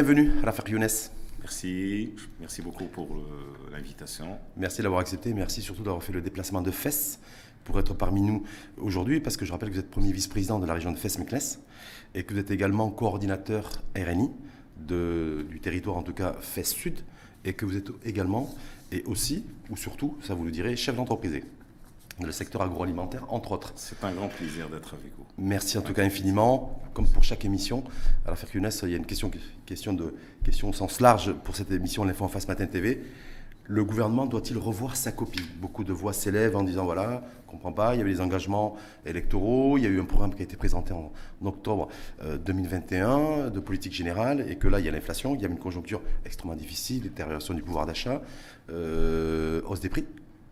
Bienvenue à l'affaire Younes. Merci, merci beaucoup pour euh, l'invitation. Merci d'avoir accepté, merci surtout d'avoir fait le déplacement de Fès pour être parmi nous aujourd'hui, parce que je rappelle que vous êtes premier vice-président de la région de Fès-Meknès et que vous êtes également coordinateur RNI du territoire, en tout cas Fès-Sud, et que vous êtes également, et aussi, ou surtout, ça vous le direz, chef d'entreprise le secteur agroalimentaire, entre autres. C'est un grand plaisir d'être avec vous. Merci en tout cas infiniment. Comme pour chaque émission, à Younes, il y a une question, question, de, question au sens large pour cette émission L'Info en face Matin TV. Le gouvernement doit-il revoir sa copie? Beaucoup de voix s'élèvent en disant voilà, on ne comprend pas, il y avait des engagements électoraux, il y a eu un programme qui a été présenté en, octobre 2021 euh, de politique générale, et que là, il y a l'inflation, il y a une conjoncture extrêmement difficile, détérioration du pouvoir d'achat, euh, hausse des prix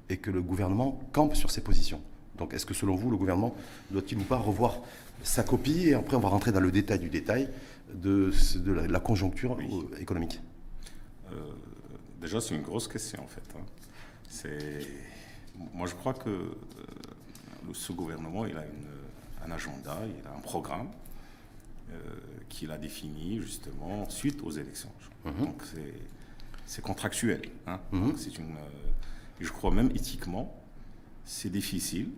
et que le gouvernement campe sur ses positions. Donc est-ce que selon vous, le gouvernement doit-il ou pas revoir sa copie Et après, on va rentrer dans le détail du détail de, de la, conjoncture économique? Euh, déjà, c'est une grosse question en fait. Hein. C'est... Moi, je crois que euh, ce gouvernement, il a une, un agenda, il a un programme euh, qu'il a défini justement suite aux élections. Mm-hmm. Donc c'est, contractuel. Hein. Mm-hmm. c'est une je crois même éthiquement, c'est difficile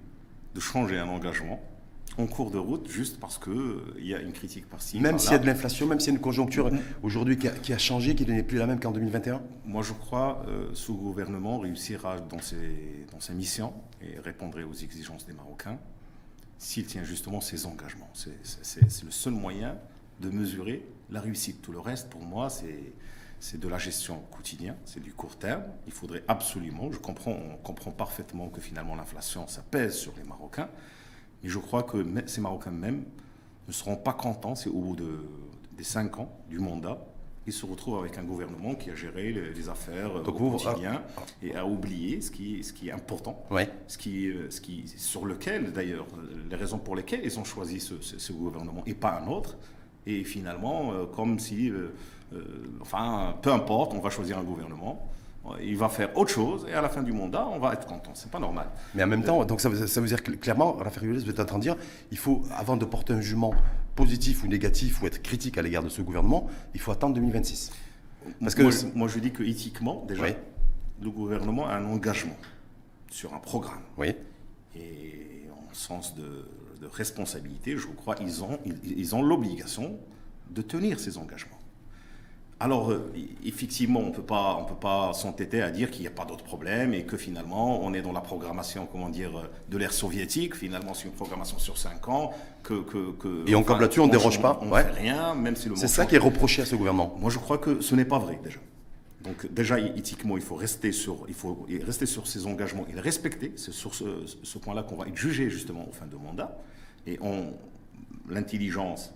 de changer un engagement en cours de route juste parce qu'il euh, y a une critique par-ci. Même s'il y a de l'inflation, même s'il y a une conjoncture mm-hmm. aujourd'hui qui, a changé, qui n'est plus la même qu'en 2021 Moi, je crois euh, ce gouvernement réussira dans ses, dans ses missions et répondrait aux exigences des Marocains s'il tient justement ses engagements. C'est le seul moyen de mesurer la réussite. Tout le reste, pour moi, c'est c'est de la gestion quotidienne, c'est du court terme. Il faudrait absolument, je comprends, on comprend parfaitement que finalement l'inflation, ça pèse sur les Marocains, mais je crois que ces Marocains même ne seront pas contents si au bout de, des cinq ans du mandat, ils se retrouvent avec un gouvernement qui a géré les, affaires au quotidien ah, et a oublié ce qui, ce qui est important, ce, qui, euh, ce qui, sur lequel d'ailleurs, les raisons pour lesquelles ils ont choisi ce, gouvernement et pas un autre. Et finalement, euh, comme si... Euh, euh, enfin, peu importe, on va choisir un gouvernement il va faire autre chose et à la fin du mandat, on va être content. C'est pas normal. Mais en même temps, donc ça, veut, ça veut dire que, clairement, Raphaël vous êtes en train de dire, il faut, avant de porter un jugement positif ou négatif ou être critique à l'égard de ce gouvernement, il faut attendre 2026. Parce que moi, moi je dis que éthiquement, déjà, le gouvernement a un engagement sur un programme. Oui. Et en sens de, responsabilité, je crois qu'ils ont, ils ont l'obligation de tenir ces engagements. Alors, euh, effectivement, on ne peut pas s'entêter à dire qu'il n'y a pas d'autres problèmes et que finalement, on est dans la programmation, comment dire, de l'ère soviétique. Finalement, c'est une programmation sur 5 ans. Que, et on, comme là-dessus, on ne déroge pas. On ne fait rien, même si le C'est ça qui est reproché à ce gouvernement. Moi, je crois que ce n'est pas vrai, déjà. Donc, déjà, éthiquement, il faut rester sur, il faut rester sur ses engagements et les respecter. C'est sur ce, point-là qu'on va être jugé, justement, au fin de mandat. Et l'intelligence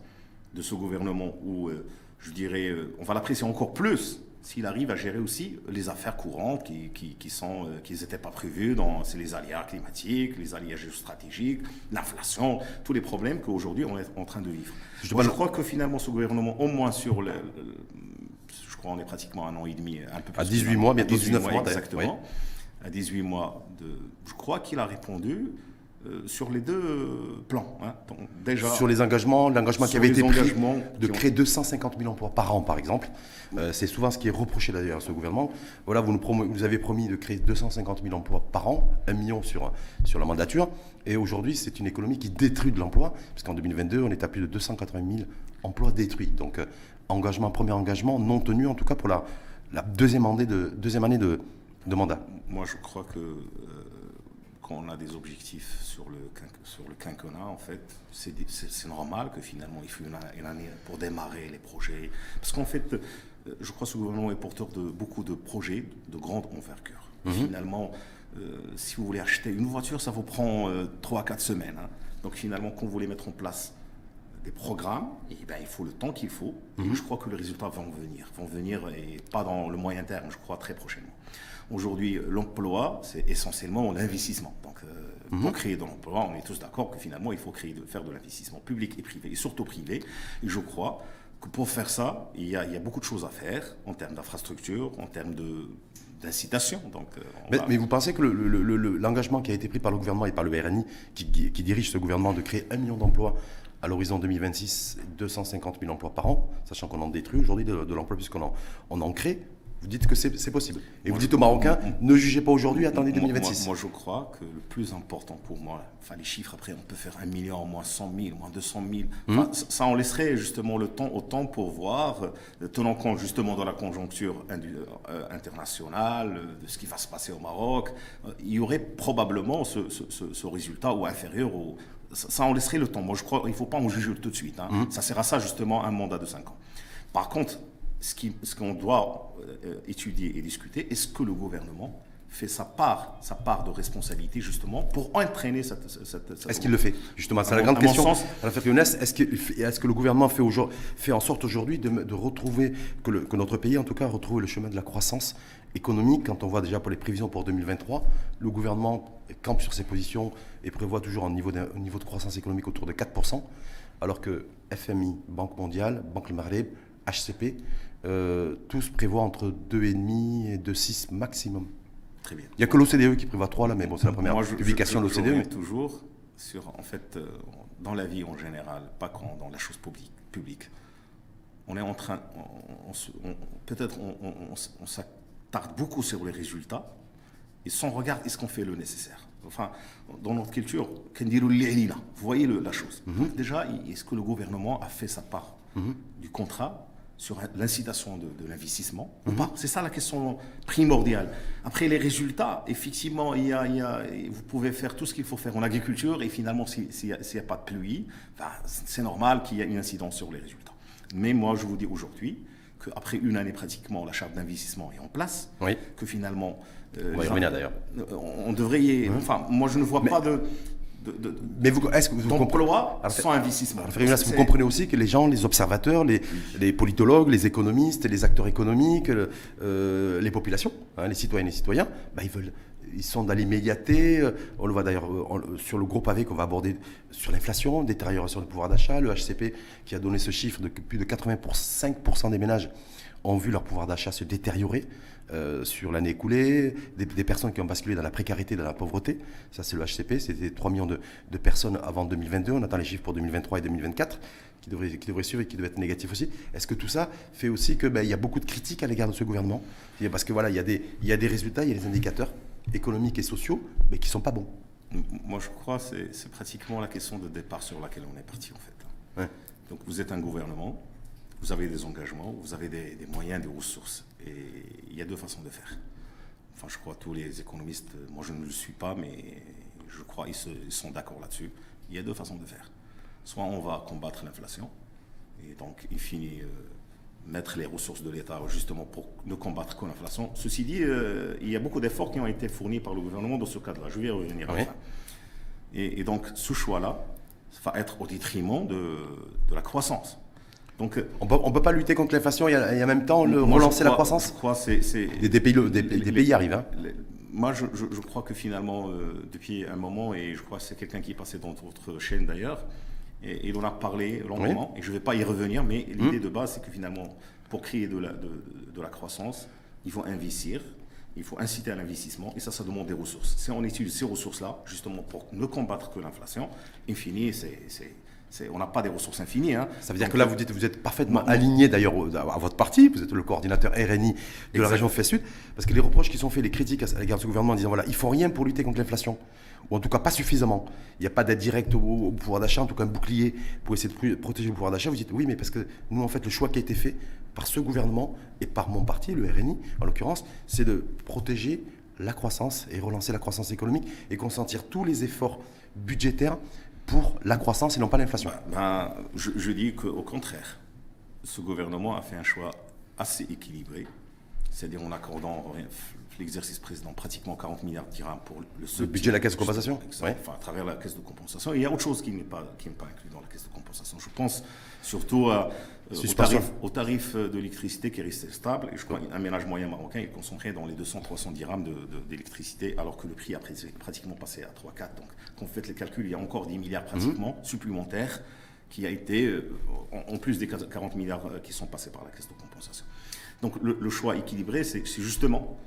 de ce gouvernement où. Euh, je dirais, euh, on va l'apprécier encore plus s'il arrive à gérer aussi les affaires courantes qui, qui, sont, euh, qui n'étaient pas prévues, c'est les aléas climatiques, les aléas géostratégiques, l'inflation, tous les problèmes qu'aujourd'hui on est en train de vivre. Je, crois que finalement ce gouvernement, au moins sur le, je crois on est pratiquement un an et demi, un peu plus. À 18 mois, bientôt 19 mois. Exactement. À 18 mois, de, je crois qu'il a répondu euh, sur les deux plans. Hein. déjà, sur les engagements, l'engagement qui avait été pris de créer 250 000 emplois par an, par exemple. Euh, c'est souvent ce qui est reproché d'ailleurs à ce gouvernement. Voilà, vous nous, avez promis de créer 250 000 emplois par an, un million sur, sur la mandature. Et aujourd'hui, c'est une économie qui détruit de l'emploi, puisqu'en 2022, on est à plus de 280 000 emplois détruits. Donc, euh, engagement, premier engagement non tenu, en tout cas pour la, la deuxième année de, deuxième année de, de mandat. Moi, je crois que on a des objectifs sur le, sur le quinquennat, en fait, c'est normal que finalement il faut une, année pour démarrer les projets. Parce qu'en fait, euh, je crois que ce gouvernement est porteur de beaucoup de projets de grande envergure. Mhm. Finalement, euh, si vous voulez acheter une voiture, ça vous prend euh, 3 à 4 semaines. Hein. Donc finalement, quand vous voulez mettre en place des programmes, et eh ben, il faut le temps qu'il faut. Et mhm. je crois que les résultats vont venir. Vont venir, et pas dans le moyen terme, je crois très prochainement. Aujourd'hui, l'emploi, c'est essentiellement l'investissement. Donc, euh, pour mhm. créer de l'emploi, on est tous d'accord que finalement, il faut créer, de, faire de l'investissement public et privé, et surtout privé. Et je crois que pour faire ça, il y a, beaucoup de choses à faire en termes d'infrastructure, en termes de, d'incitation. Donc, euh, mais, vous pensez que l'engagement qui a été pris par le gouvernement et par le RNI, qui, dirige ce gouvernement, de créer un million d'emplois à l'horizon 2026, 250 000 emplois par an, sachant qu'on en détruit aujourd'hui de, de l'emploi puisqu'on en, on en crée. Vous dites que c'est possible. Et vous dites aux Marocains, ne jugez pas aujourd'hui, attendez Moi- 2026. Moi, moi, je crois que le plus important pour moi, enfin les chiffres après, on peut faire un million, moins 100 000, moins 200 000. Hum. Enfin, ça, ça, on laisserait justement le temps au temps pour voir, euh, tenant compte justement de la conjoncture euh, internationale, euh, de ce qui va se passer au Maroc, il y aurait probablement ce, ce- ce- ce résultat ou inférieur. Au, ça, on laisserait le temps. Moi, je crois qu'il ne faut pas en juger tout de suite. hein. Hum. Ça sert à ça justement un mandat de 5 ans. Par contre, ce qu'on doit euh, étudier et discuter, est-ce que le gouvernement fait sa part, sa part de responsabilité justement pour entraîner cette... cette- cette- Est-ce qu'il le fait? Justement, c'est la grande question. sens- est-ce que, est que le gouvernement fait, fait en sorte aujourd'hui de, de retrouver, que, le- que notre pays en tout cas retrouve le chemin de la croissance économique? Quand on voit déjà pour les prévisions pour 2023, le gouvernement campe sur ses positions et prévoit toujours un niveau de, un niveau de croissance économique autour de 4%, alors que FMI, Banque mondiale, Banque Le Maghreb, HCP, euh, tous prévoient entre 2,5 et 2,6 maximum. Très bien. Il n'y a que l'OCDE qui prévoit 3 là, mais bon, c'est la première Moi, je- publication de l'OCDE. mais- toujours sur, en fait, euh, dans la vie en général, pas quand, dans la chose publique. publique. On est en train, peut-être on, on- on s- on s'attarde beaucoup sur les résultats et sans regard, est-ce qu'on fait le nécessaire? Enfin, dans notre culture, vous voyez le- la chose. Donc déjà, est-ce que le gouvernement a fait sa part du contrat sur l'incitation de, de l'investissement Mhm. ou pas C'est ça la question primordiale. Après les résultats, effectivement, il y a, il y a- vous pouvez faire tout ce qu'il faut faire en agriculture et finalement, si- s'il n'y a, pas de pluie, enfin, c'est normal qu'il y ait une incidence sur les résultats. Mais moi, je vous dis aujourd'hui qu'après une année pratiquement, la charte d'investissement est en place, Oui. que finalement... euh, gens- d'ailleurs. On on devrait y... Enfin, moi, je ne vois pas de... de, de- Mais vous, est-ce que vous sans investissement. Comprenez aussi que les gens, les observateurs, les, les politologues, les économistes, les acteurs économiques, euh, les populations, hein, les citoyennes et les citoyens, bah, ils veulent, ils sont dans l'immédiateté. euh, On le voit d'ailleurs euh, sur le gros pavé qu'on va aborder sur l'inflation, détérioration du pouvoir d'achat, le HCP qui a donné ce chiffre de plus de 85% des ménages ont vu leur pouvoir d'achat se détériorer euh, sur l'année écoulée, des, des personnes qui ont basculé dans la précarité, dans la pauvreté. Ça, c'est le HCP. C'était 3 millions de, de personnes avant 2022. On attend les chiffres pour 2023 et 2024 qui devraient, qui devraient suivre et qui devraient être négatifs aussi. Est-ce que tout ça fait aussi qu'il ben, il y a beaucoup de critiques à l'égard de ce gouvernement? Parce que voilà, il y, a des, il y a des résultats, il y a des indicateurs économiques et sociaux mais qui ne sont pas bons. Moi, je crois que c'est- c'est pratiquement la question de départ sur laquelle on est parti, en fait. Ouais. Donc, vous êtes un gouvernement, vous avez des engagements, vous avez des, des moyens, des ressources. Et il y a deux façons de faire. Enfin, je crois tous les économistes, euh, moi je ne le suis pas, mais je crois se- ils sont d'accord là-dessus. Il y a deux façons de faire. Soit on va combattre l'inflation, et donc il finit euh, mettre les ressources de l'État justement pour ne combattre que l'inflation. Ceci dit, euh, il y a beaucoup d'efforts qui ont été fournis par le gouvernement dans ce cadre-là. Je vais y revenir Oui. fin. Et, et donc ce choix-là va être au détriment de, de la croissance. Donc, euh, On peut, ne peut pas lutter contre l'inflation et, et en même temps le, moi, je relancer la crois- croissance Je crois c'est- c'est Des, des pays, des, des les- pays arrivent. Hein. les- Moi, je, je- je crois que finalement, euh, depuis un moment, et je crois que c'est quelqu'un qui est passé dans votre chaîne d'ailleurs, et il en a parlé longuement, et je ne vais pas y revenir, mais l'idée Hum. de base, c'est que finalement, pour créer de la, de, de la croissance, il faut investir, il faut inciter à l'investissement, et ça, ça demande des ressources. Si on utilise ces ressources-là, justement, pour ne combattre que l'inflation, infini, c'est- c'est- on n'a pas des ressources infinies. hein. Ça veut dire Donc, que là, vous dites, vous êtes parfaitement aligné d'ailleurs à votre parti, vous êtes le coordinateur RNI de la région Fait Sud, parce que les reproches qui sont faits, les critiques à l'égard de ce gouvernement en disant voilà, ils font rien pour lutter contre l'inflation, ou en tout cas pas suffisamment. Il n'y a pas d'aide directe au, au pouvoir d'achat, en tout cas un bouclier pour essayer de protéger le pouvoir d'achat. Vous dites oui, mais parce que nous, en fait, le choix qui a été fait par ce gouvernement et par mon parti, le RNI en l'occurrence, c'est de protéger la croissance et relancer la croissance économique et consentir tous les efforts budgétaires pour la croissance et non pas l'inflation. Ben, je, je dis qu'au contraire, ce gouvernement a fait un choix assez équilibré, c'est-à-dire en accordant euh, l'exercice précédent pratiquement 40 milliards de dirhams pour le seul budget de la caisse de compensation Exact. Ouais. Enfin, à travers la caisse de compensation. Et il y a autre chose qui n'est pas, qui pas inclus dans la caisse de compensation. Je pense surtout à, euh, au, tarif, au tarif de l'électricité qui est resté stable. Et je crois qu'un ménage moyen marocain, il consommerait dans les 200-300 dirhams d'électricité, alors que le prix a pratiquement passé à 3-4. Donc, quand vous faites les calculs, il y a encore 10 milliards pratiquement supplémentaires qui a été, euh, en en plus des 40 milliards euh, qui sont passés par la caisse de compensation. Donc le, le choix équilibré, c'est justement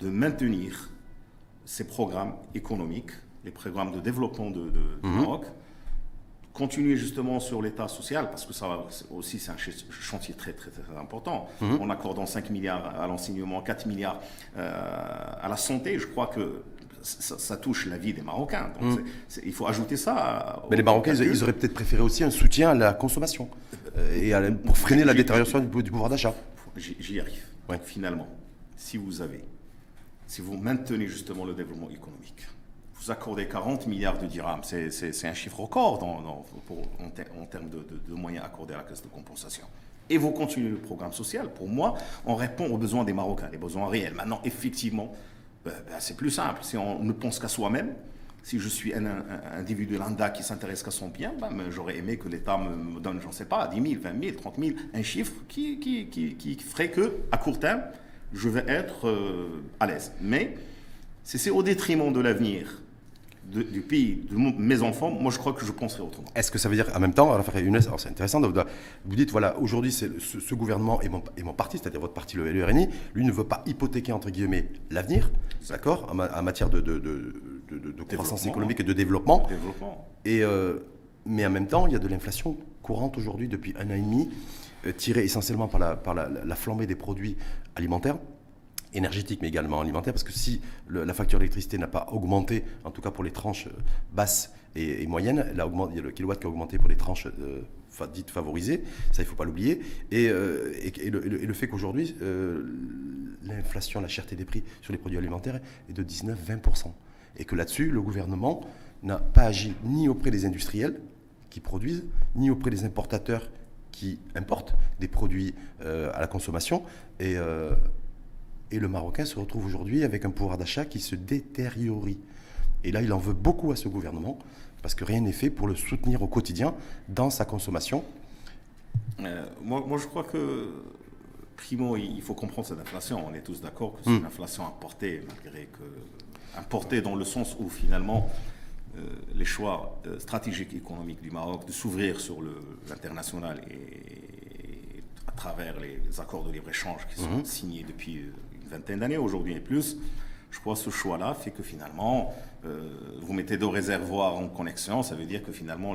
de maintenir ces programmes économiques, les programmes de développement de, de- du Maroc, continuer justement sur l'état social, parce que ça va aussi, c'est un chantier très, très, très important, mhm. en accordant 5 milliards à l'enseignement, 4 milliards euh, à la santé, je crois que ça, touche la vie des Marocains. Donc mhm. il faut ajouter ça. Mais les Marocains, ils, auraient peut-être préféré aussi un soutien à la consommation euh, et pour freiner la détérioration du, pouvoir d'achat. J'y arrive. finalement, si vous avez, si vous maintenez justement le développement économique, vous accordez 40 milliards de dirhams, c'est un chiffre record dans, en, termes de, moyens accordés à la caisse de compensation. Et vous continuez le programme social, pour moi, on répond aux besoins des Marocains, les besoins réels. Maintenant, effectivement, ben, ben, c'est plus simple. Si on ne pense qu'à soi-même, si je suis un, individu lambda qui s'intéresse qu'à son bien, ben, j'aurais aimé que l'État me, donne, j'en sais pas, 10 000, 20 000, 30 000, un chiffre qui, qui, qui, ferait que, à court terme, je vais être euh, à l'aise. Mais c'est au détriment de l'avenir du pays, de mes enfants, moi je crois que je penserai autrement. Est-ce que ça veut dire en même temps, alors c'est intéressant, vous dites voilà, aujourd'hui ce, ce, gouvernement et mon, et mon parti, c'est-à-dire votre parti, le LRNI, lui ne veut pas hypothéquer entre guillemets l'avenir, d'accord, en, matière de, de, de, croissance économique et de développement. Et, euh, mais en même temps, il y a de l'inflation courante aujourd'hui depuis un an et demi, euh, tirée essentiellement par, la, par la flambée des produits alimentaires énergétique, mais également alimentaire, parce que si la facture d'électricité n'a pas augmenté, en tout cas pour les tranches euh, basses et, moyennes, il y a le kilowatt qui a augmenté pour les tranches euh, dites favorisées, ça il faut pas l'oublier, et, euh, le, fait qu'aujourd'hui, l'inflation, la cherté des prix sur les produits alimentaires est de 19-20%, et que là-dessus, le gouvernement n'a pas agi ni auprès des industriels qui produisent, ni auprès des importateurs qui importent des produits à la consommation, et et le Marocain se retrouve aujourd'hui avec un pouvoir d'achat qui se détériore. Et là, il en veut beaucoup à ce gouvernement, parce que rien n'est fait pour le soutenir au quotidien dans sa consommation. Euh, moi, moi, je crois que, primo, il faut comprendre cette inflation. On est tous d'accord que c'est une hmm. inflation importée, malgré que. importée dans le sens où, finalement, euh, les choix euh, stratégiques économiques du Maroc de s'ouvrir sur l'international et, à travers les accords de libre-échange qui sont hmm. signés depuis vingtaine d'années aujourd'hui et plus, je crois que ce choix-là fait que finalement, euh, vous mettez deux réservoirs en connexion, ça veut dire que finalement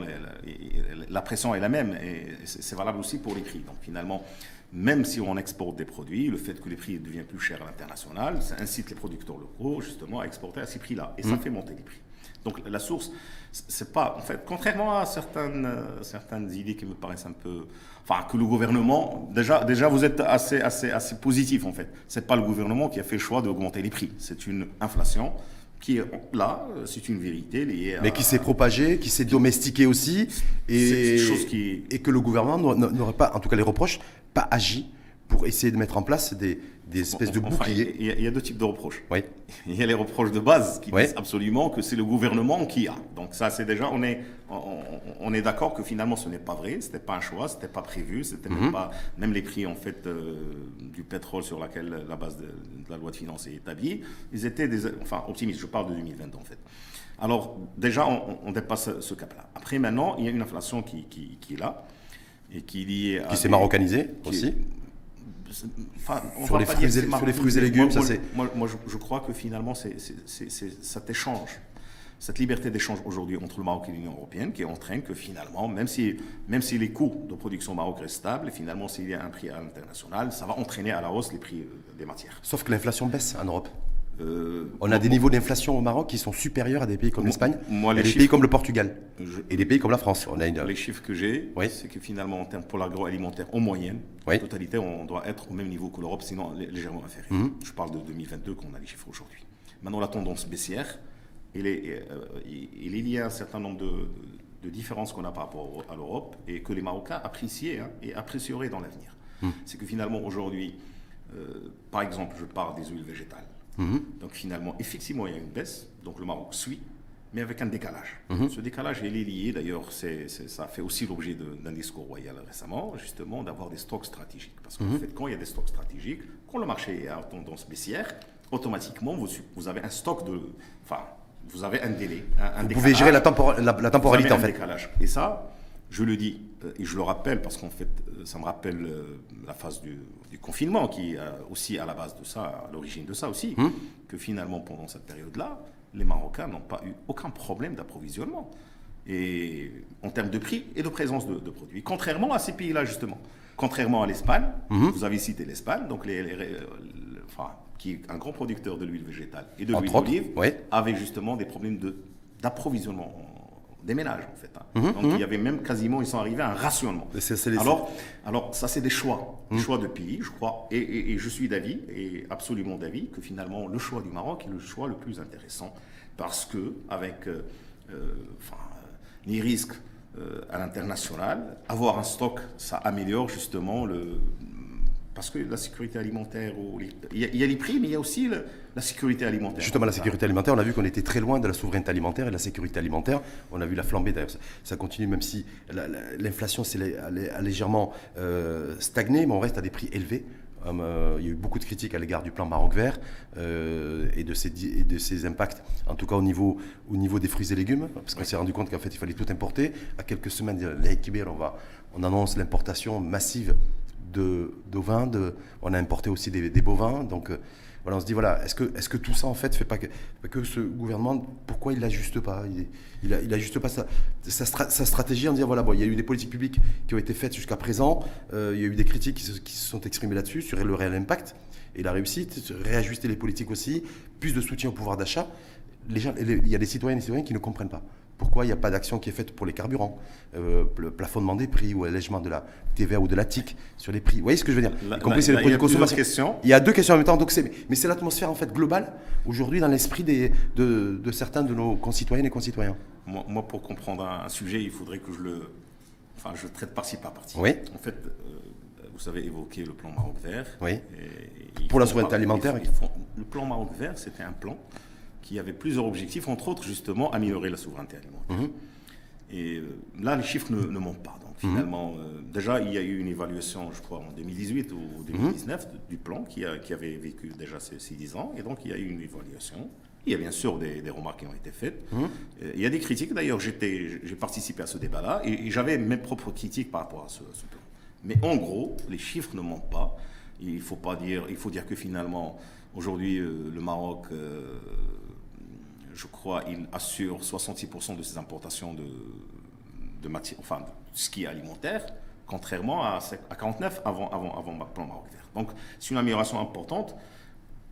la, pression est la même et c'est valable aussi pour les prix. Donc finalement, même si on exporte des produits, le fait que les prix deviennent plus chers à l'international, ça incite les producteurs locaux justement à exporter à ces prix-là et ça mmh. fait monter les prix. Donc la source, c'est pas, en fait, contrairement à certaines, euh, certaines idées qui me paraissent un peu, enfin, que le gouvernement, déjà, déjà vous êtes assez, assez, assez positif en fait. C'est pas le gouvernement qui a fait le choix d'augmenter les prix. C'est une inflation qui est là, c'est une vérité liée Mais qui s'est propagée, qui s'est domestiquée aussi, et, chose qui... et que le gouvernement n'aurait pas, en tout cas les reproches, pas agi pour essayer de mettre en place des, des espèces de boucliers. Il y, a deux types de reproches. Oui. Il y a les reproches de base qui disent absolument que c'est le gouvernement qui a. Donc ça, c'est déjà, on est, on, est d'accord que finalement, ce n'est pas vrai. C'était pas un choix, c'était pas prévu, c'était même mhm. pas, même les prix en fait euh, du pétrole sur laquelle la base de, la loi de finances est établie, ils étaient des, enfin optimistes. Je parle de 2020 en fait. Alors déjà, on, dépasse ce cap-là. Après, maintenant, il y a une inflation qui, qui, est là et qui est liée qui s'est marocanisée aussi sur, les fruits, les fruits et légumes, moi, ça c'est. Moi, je, crois que finalement, c'est cet échange, cette liberté d'échange aujourd'hui entre le Maroc et l'Union européenne qui entraîne que finalement, même si, même si les coûts de production Maroc restent stables, finalement, s'il y a un prix à l'international, ça va entraîner à la hausse les prix euh, des matières. Sauf que l'inflation baisse en Europe. Euh, on a des niveaux d'inflation au Maroc qui sont supérieurs à des pays comme l'Espagne, et des pays comme le Portugal, et des pays comme la France. On a Les chiffres que j'ai, c'est que finalement, en termes pour l'agroalimentaire, en moyenne, en totalité, on doit être au même niveau que l'Europe, sinon légèrement inférieur. Mhm. Je parle de 2022 qu'on a les chiffres aujourd'hui. Maintenant, la tendance baissière, il est, euh, il est lié à un certain nombre de, différences qu'on a par rapport à l'Europe et que les Marocains appréciaient hein, et apprécieraient dans l'avenir. Mhm. C'est que finalement, aujourd'hui, euh, par exemple, je parle des huiles végétales. Mhm. Donc finalement, effectivement, il y a une baisse. Donc le Maroc suit, mais avec un décalage. Mhm. Ce décalage, il est lié, d'ailleurs, ça fait aussi l'objet d'un discours royal récemment, justement, d'avoir des stocks stratégiques. Parce qu'en mhm. fait, quand il y a des stocks stratégiques, quand le marché est à tendance baissière, automatiquement, vous, vous avez un stock de... Enfin, vous avez un délai. Un, vous pouvez gérer la, la, temporalité, en fait. Décalage. Et ça, je le dis, euh, et je le rappelle, parce qu'en fait, euh, ça me rappelle euh, la phase du, confinement, qui est aussi à la base de ça, à l'origine de ça aussi, hum. que finalement, pendant cette période-là, les Marocains n'ont pas eu aucun problème d'approvisionnement. et en termes de prix et de présence de, produits. Contrairement à ces pays-là, justement. Contrairement à l'Espagne, mhm. vous avez cité l'Espagne, donc les, enfin, qui est un grand producteur de l'huile végétale et de l'huile d'olive, avait justement des problèmes d'approvisionnement des ménages en fait. Hein. Mhm, donc il y mhm. avait même quasiment, ils sont arrivés à un rationnement. alors, alors ça c'est des choix, des choix de pays, je crois, et, je suis d'avis, et absolument d'avis, que finalement le choix du Maroc est le choix le plus intéressant, parce que avec euh, euh, les risques euh, à l'international. Avoir un stock, ça améliore justement le. Parce que la sécurité alimentaire, il y, a, les prix, mais il y a aussi la sécurité alimentaire. Justement, la sécurité alimentaire, on a vu qu'on était très loin de la souveraineté alimentaire et la sécurité alimentaire. On a vu la flambée d'ailleurs. Ça, continue, même si l'inflation a légèrement euh, stagné, mais on reste à des prix élevés. Euh, il y a eu beaucoup de critiques à l'égard du plan Maroc vert euh, et, de ses, de ses impacts, en tout cas au niveau, au niveau des fruits et légumes, parce qu'on s'est rendu compte qu'en fait il fallait tout importer. À quelques semaines de on, va, on annonce l'importation massive de, de, on a importé aussi des, des bovins. Donc euh, on se dit, voilà, est-ce que, est que tout ça, en fait, fait pas que, que ce gouvernement, pourquoi il n'ajuste pas Il n'ajuste pas sa, sa, stratégie en disant, voilà, bon, il y a eu des politiques publiques qui ont été faites jusqu'à présent, euh, il y a eu des critiques qui se, qui se sont exprimées là-dessus, sur le réel impact et la réussite, réajuster les politiques aussi, plus de soutien au pouvoir d'achat. Les gens, il y a des citoyennes et citoyens qui ne comprennent pas. Pourquoi il n'y a pas d'action qui est faite pour les carburants euh, Le plafonnement des prix ou allègement de la TVA ou de la TIC sur les prix. Vous voyez ce que je veux dire Y compris c'est les produits de consommation. Il y a deux questions en même temps. Donc mais c'est l'atmosphère en fait globale aujourd'hui dans l'esprit de, de, certains de nos concitoyennes et concitoyens. Moi, pour comprendre un, sujet, il faudrait que je le, enfin, je traite par-ci par partie. Oui. En fait, euh, vous avez évoqué le plan Maroc vert. Oui. pour la souveraineté alimentaire. le plan Maroc vert, c'était un plan qui avait plusieurs objectifs, entre autres justement améliorer la souveraineté alimentaire. Mhm. Et euh, là, les chiffres ne, montent pas. Donc mhm. finalement, euh, déjà, il y a eu une évaluation, je crois, en 2018 ou 2019 mhm. du plan qui, a, qui, avait vécu déjà ces, 10 ans. Et donc, il y a eu une évaluation. Il y a bien sûr des, remarques qui ont été faites. Euh, il y a des critiques. D'ailleurs, j'ai participé à ce débat-là et, j'avais mes propres critiques par rapport à ce, plan. Mais en gros, les chiffres ne montent pas. Il faut pas dire, il faut dire que finalement, aujourd'hui, le Maroc je crois, il assure 66% de ses importations de, de matière, enfin, de ce qui est alimentaire, contrairement à, à 49 avant, avant, avant le plan Maroc vert. Donc, c'est une amélioration importante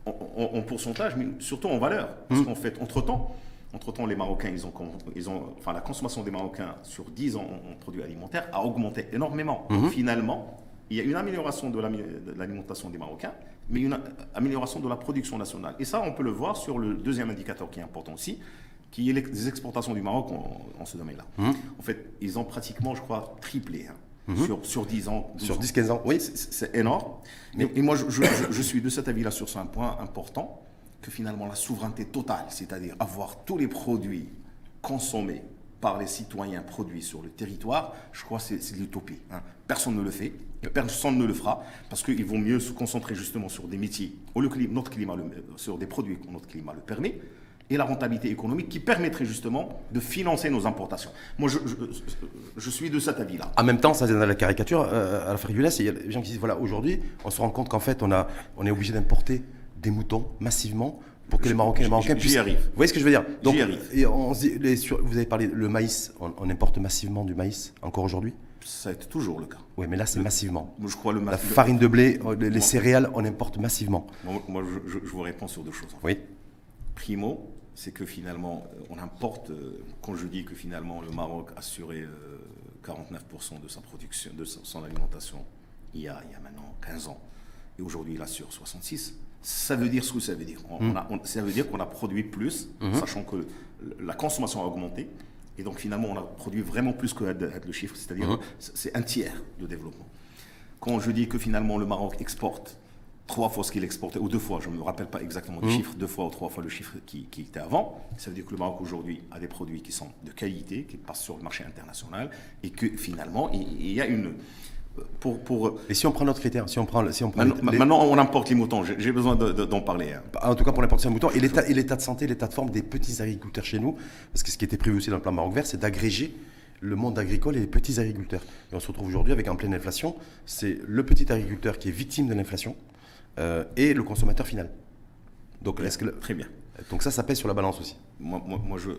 en, pourcentage, mais surtout en valeur. Parce mmh. qu'en fait, entre-temps, entre-temps, les Marocains, ils ont, ils ont, enfin, la consommation des Marocains sur 10 ans en, produits alimentaires a augmenté énormément. Mmh. finalement, il y a une amélioration de l'alimentation des Marocains, mais une amélioration de la production nationale. Et ça, on peut le voir sur le deuxième indicateur qui est important aussi, qui est les exportations du Maroc en, ce domaine-là. Hum. En fait, ils ont pratiquement, je crois, triplé. Hein, hum. sur, sur 10 ans. Sur 10-15 ans, oui. C'est énorme. Et, moi, je, suis de cet avis-là sur un point important, que finalement la souveraineté totale, c'est-à-dire avoir tous les produits consommés par les citoyens produits sur le territoire, je crois que c'est l'utopie. Hein. Personne ne le fait, personne ne le fera, parce qu'il vaut mieux se concentrer justement sur des métiers, où notre climat sur des produits que notre climat le permet, et la rentabilité économique qui permettrait justement de financer nos importations. Moi, je, suis de cet avis-là. En même temps, ça c'est dans la caricature, euh, à la Frigulès, il y a des gens qui disent, voilà, aujourd'hui, on se rend compte qu'en fait, on, a, on est obligé d'importer des moutons massivement pour que les Marocains, les Marocains puissent. Arrive. Vous voyez ce que je veux dire Donc, arrive. Et on, les, vous avez parlé le maïs. On, importe massivement du maïs encore aujourd'hui. Ça a été toujours le cas. Oui, mais là c'est massivement. Je crois le La farine de blé, euh, les, céréales, on importe massivement. Moi, je, vous réponds sur deux choses. Oui. Primo, c'est que finalement, euh, on importe. Euh, quand je dis que finalement le Maroc assurait 49% de sa production, de son alimentation, il y a, il y a maintenant 15 ans, et aujourd'hui il assure 66 ça veut dire ce que ça veut dire. On, a, ça veut dire qu'on a produit plus, mhm. sachant que la consommation a augmenté. Et donc finalement, on a produit vraiment plus que le chiffre, c'est-à-dire mhm. c'est un tiers de développement. Quand je dis que finalement le Maroc exporte trois fois ce qu'il exportait, ou deux fois, je ne me rappelle pas exactement le mhm. chiffre, deux fois ou trois fois le chiffre qui, qui, était avant, ça veut dire que le Maroc aujourd'hui a des produits qui sont de qualité, qui passent sur le marché international, et que finalement, il y a une, pour, Et si on prend notre critère, si on prend, si on prend maintenant, on importe les moutons. J'ai besoin d'en parler. Hein. En tout cas, pour l'importation des moutons et l'état, de santé, l'état de forme des petits agriculteurs chez nous, parce que ce qui était prévu aussi dans le plan Maroc Vert, c'est d'agréger le monde agricole et les petits agriculteurs. Et on se retrouve aujourd'hui avec en pleine inflation, c'est le petit agriculteur qui est victime de l'inflation euh, et le consommateur final. Donc, est-ce que très bien. Donc ça, ça pèse sur la balance aussi. Moi, moi, je,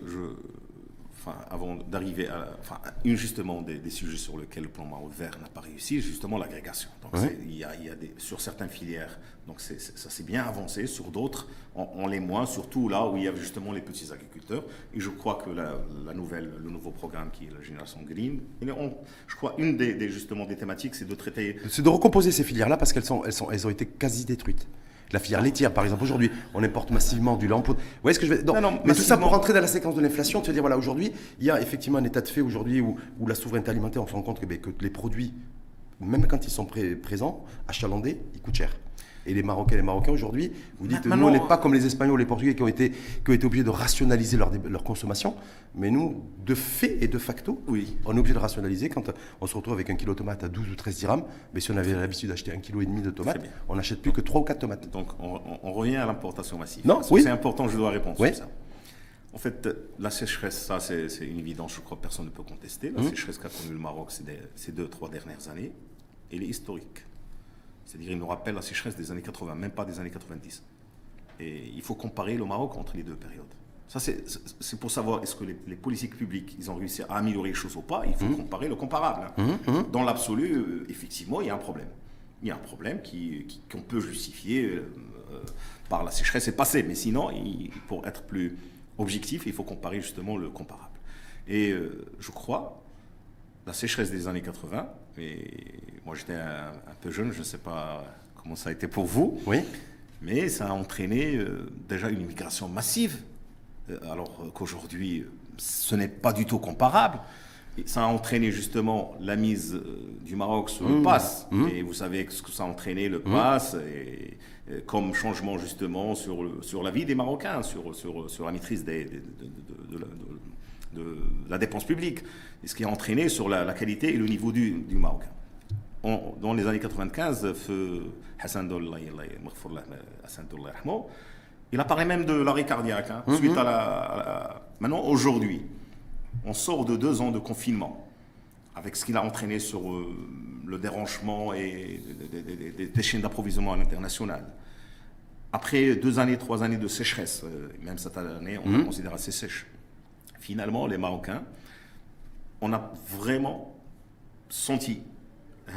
enfin, avant d'arriver à, enfin, justement des, des, sujets sur lesquels le plan vert n'a pas réussi, justement l'agrégation. Donc Ouais. il y a, il y a des, sur certaines filières, donc ça s'est bien avancé, sur d'autres on, on l'est moins, surtout là où il y a justement les petits agriculteurs. Et je crois que la, la nouvelle, le nouveau programme qui est la génération green, on- je crois une des, des, justement des thématiques, c'est de traiter C'est de recomposer ces filières-là parce qu'elles sont, elles sont, elles ont été quasi détruites. La filière laitière, par exemple, aujourd'hui, on importe massivement du lait en poudre. Vous voyez ce que je veux dire? Non, non, Mais tout ça pour rentrer dans la séquence de l'inflation, de se dire, voilà, aujourd'hui, il y a effectivement un état de fait aujourd'hui où, où la souveraineté alimentaire, on se rend compte que, ben, que les produits, même quand ils sont pré- présents, achalandés, ils coûtent cher. Et les Marocains et les Marocains aujourd'hui, vous dites, nous, Maintenant- on n'est pas comme les Espagnols, les Portugais qui ont été, qui ont été obligés de rationaliser leur, leur consommation. Mais nous, de fait et de facto, Oui. on est obligé de rationaliser quand on se retrouve avec un kilo de tomates à 12 ou 13 dirhams. Mais si on avait l'habitude d'acheter un kilo et demi de tomates, on n'achète plus que 3 ou 4 tomates. Donc, on, revient à l'importation massive. Non, oui. C'est important, je dois répondre Oui. sur ça. En fait, la sécheresse, ça, c'est une évidence, je crois que personne ne peut contester. La Mhm. sécheresse qu'a connue le Maroc ces deux, trois dernières années, elle est historique. C'est-à-dire, il nous rappelle la sécheresse des années 80, même pas des années 90. Et il faut comparer le Maroc entre les deux périodes. Ça, c'est- pour savoir est-ce que les, les politiques publiques, ils ont réussi à améliorer les choses ou pas. Il faut Mhm. comparer le comparable. hein. Dans l'absolu, euh, effectivement, il y a un problème. Il y a un problème qui- qui- qu'on peut justifier euh, euh, par la sécheresse est passée. Mais sinon, il- pour être plus objectif, il faut comparer justement le comparable. Et euh, je crois, la sécheresse des années 80, et moi j'étais un, un peu jeune, je ne sais pas comment ça a été pour vous, Oui. Mais ça a entraîné euh, déjà une immigration massive, euh, alors euh, qu'aujourd'hui, ce n'est pas du tout comparable. Ça a entraîné justement la mise du Maroc sur le pass. Et vous savez ce que ça a entraîné, le pass, et, et comme changement justement sur, le- sur la vie des Marocains, sur, sur, sur la maîtrise des- des- de, de- de- de la- de- de la dépense publique, et ce qui a entraîné sur la, la qualité et le niveau du, du Marocain. On- dans les années 95, feu Hassan il apparaît même de l'arrêt cardiaque. hein, suite à la, à la- Maintenant, aujourd'hui, on sort de deux ans de confinement, avec ce qu'il a entraîné sur euh, le dérangement et des, des- des- des- des chaînes d'approvisionnement à l'international. Après deux années, trois années de sécheresse, euh, même cette année, on la considère assez sèche. Finalement, les Marocains, on a vraiment senti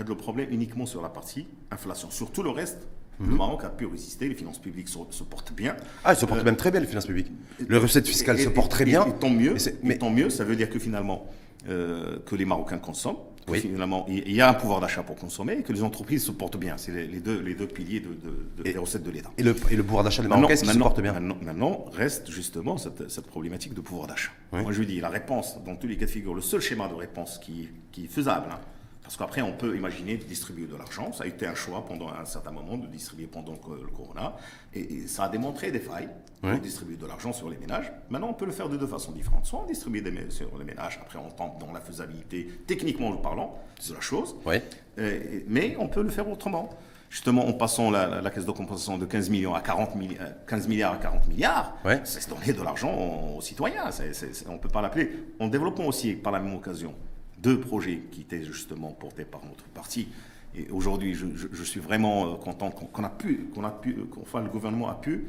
le problème uniquement sur la partie inflation. Sur tout le reste, le Maroc a pu résister, les finances publiques se, se portent bien. Ah, ils se portent même très bien, les finances publiques. Les recettes fiscales Et- se portent très et- bien. Et, tant mieux, mais tant mieux, ça veut dire que finalement, euh, que les Marocains consomment, Oui. finalement, il y a un pouvoir d'achat pour consommer et que les entreprises se portent bien. C'est les, les deux, les deux piliers de, de- de- Et- des recettes de l'État. et le, et le pouvoir d'achat des Marocains, se bien maintenant- maintenant, reste justement cette, cette problématique de pouvoir d'achat. Moi, je dis, la réponse, dans tous les cas de figure, le seul schéma de réponse qui, qui est faisable, hein, parce qu'après, on peut imaginer de distribuer de l'argent. Ça a été un choix pendant un certain moment de distribuer pendant le corona. Et, et ça a démontré des failles Ouais. pour distribuer de l'argent sur les ménages. Maintenant, on peut le faire de deux façons différentes. Soit on distribue des sur les ménages, après on tente dans la faisabilité, techniquement parlant, de la chose. Euh, mais on peut le faire autrement. Justement, en passant la, la- la caisse de compensation de 15, millions à 40 milli- euh, 15 milliards à 40 milliards, Ouais. c'est se donner de l'argent aux, aux citoyens. C'est- c'est- c'est- on ne peut pas l'appeler. En développant aussi, par la même occasion, deux projets qui étaient justement portés par notre parti. Et aujourd'hui, je, je- je suis vraiment euh, content qu'on a pu, qu'on a pu, qu'enfin le gouvernement a pu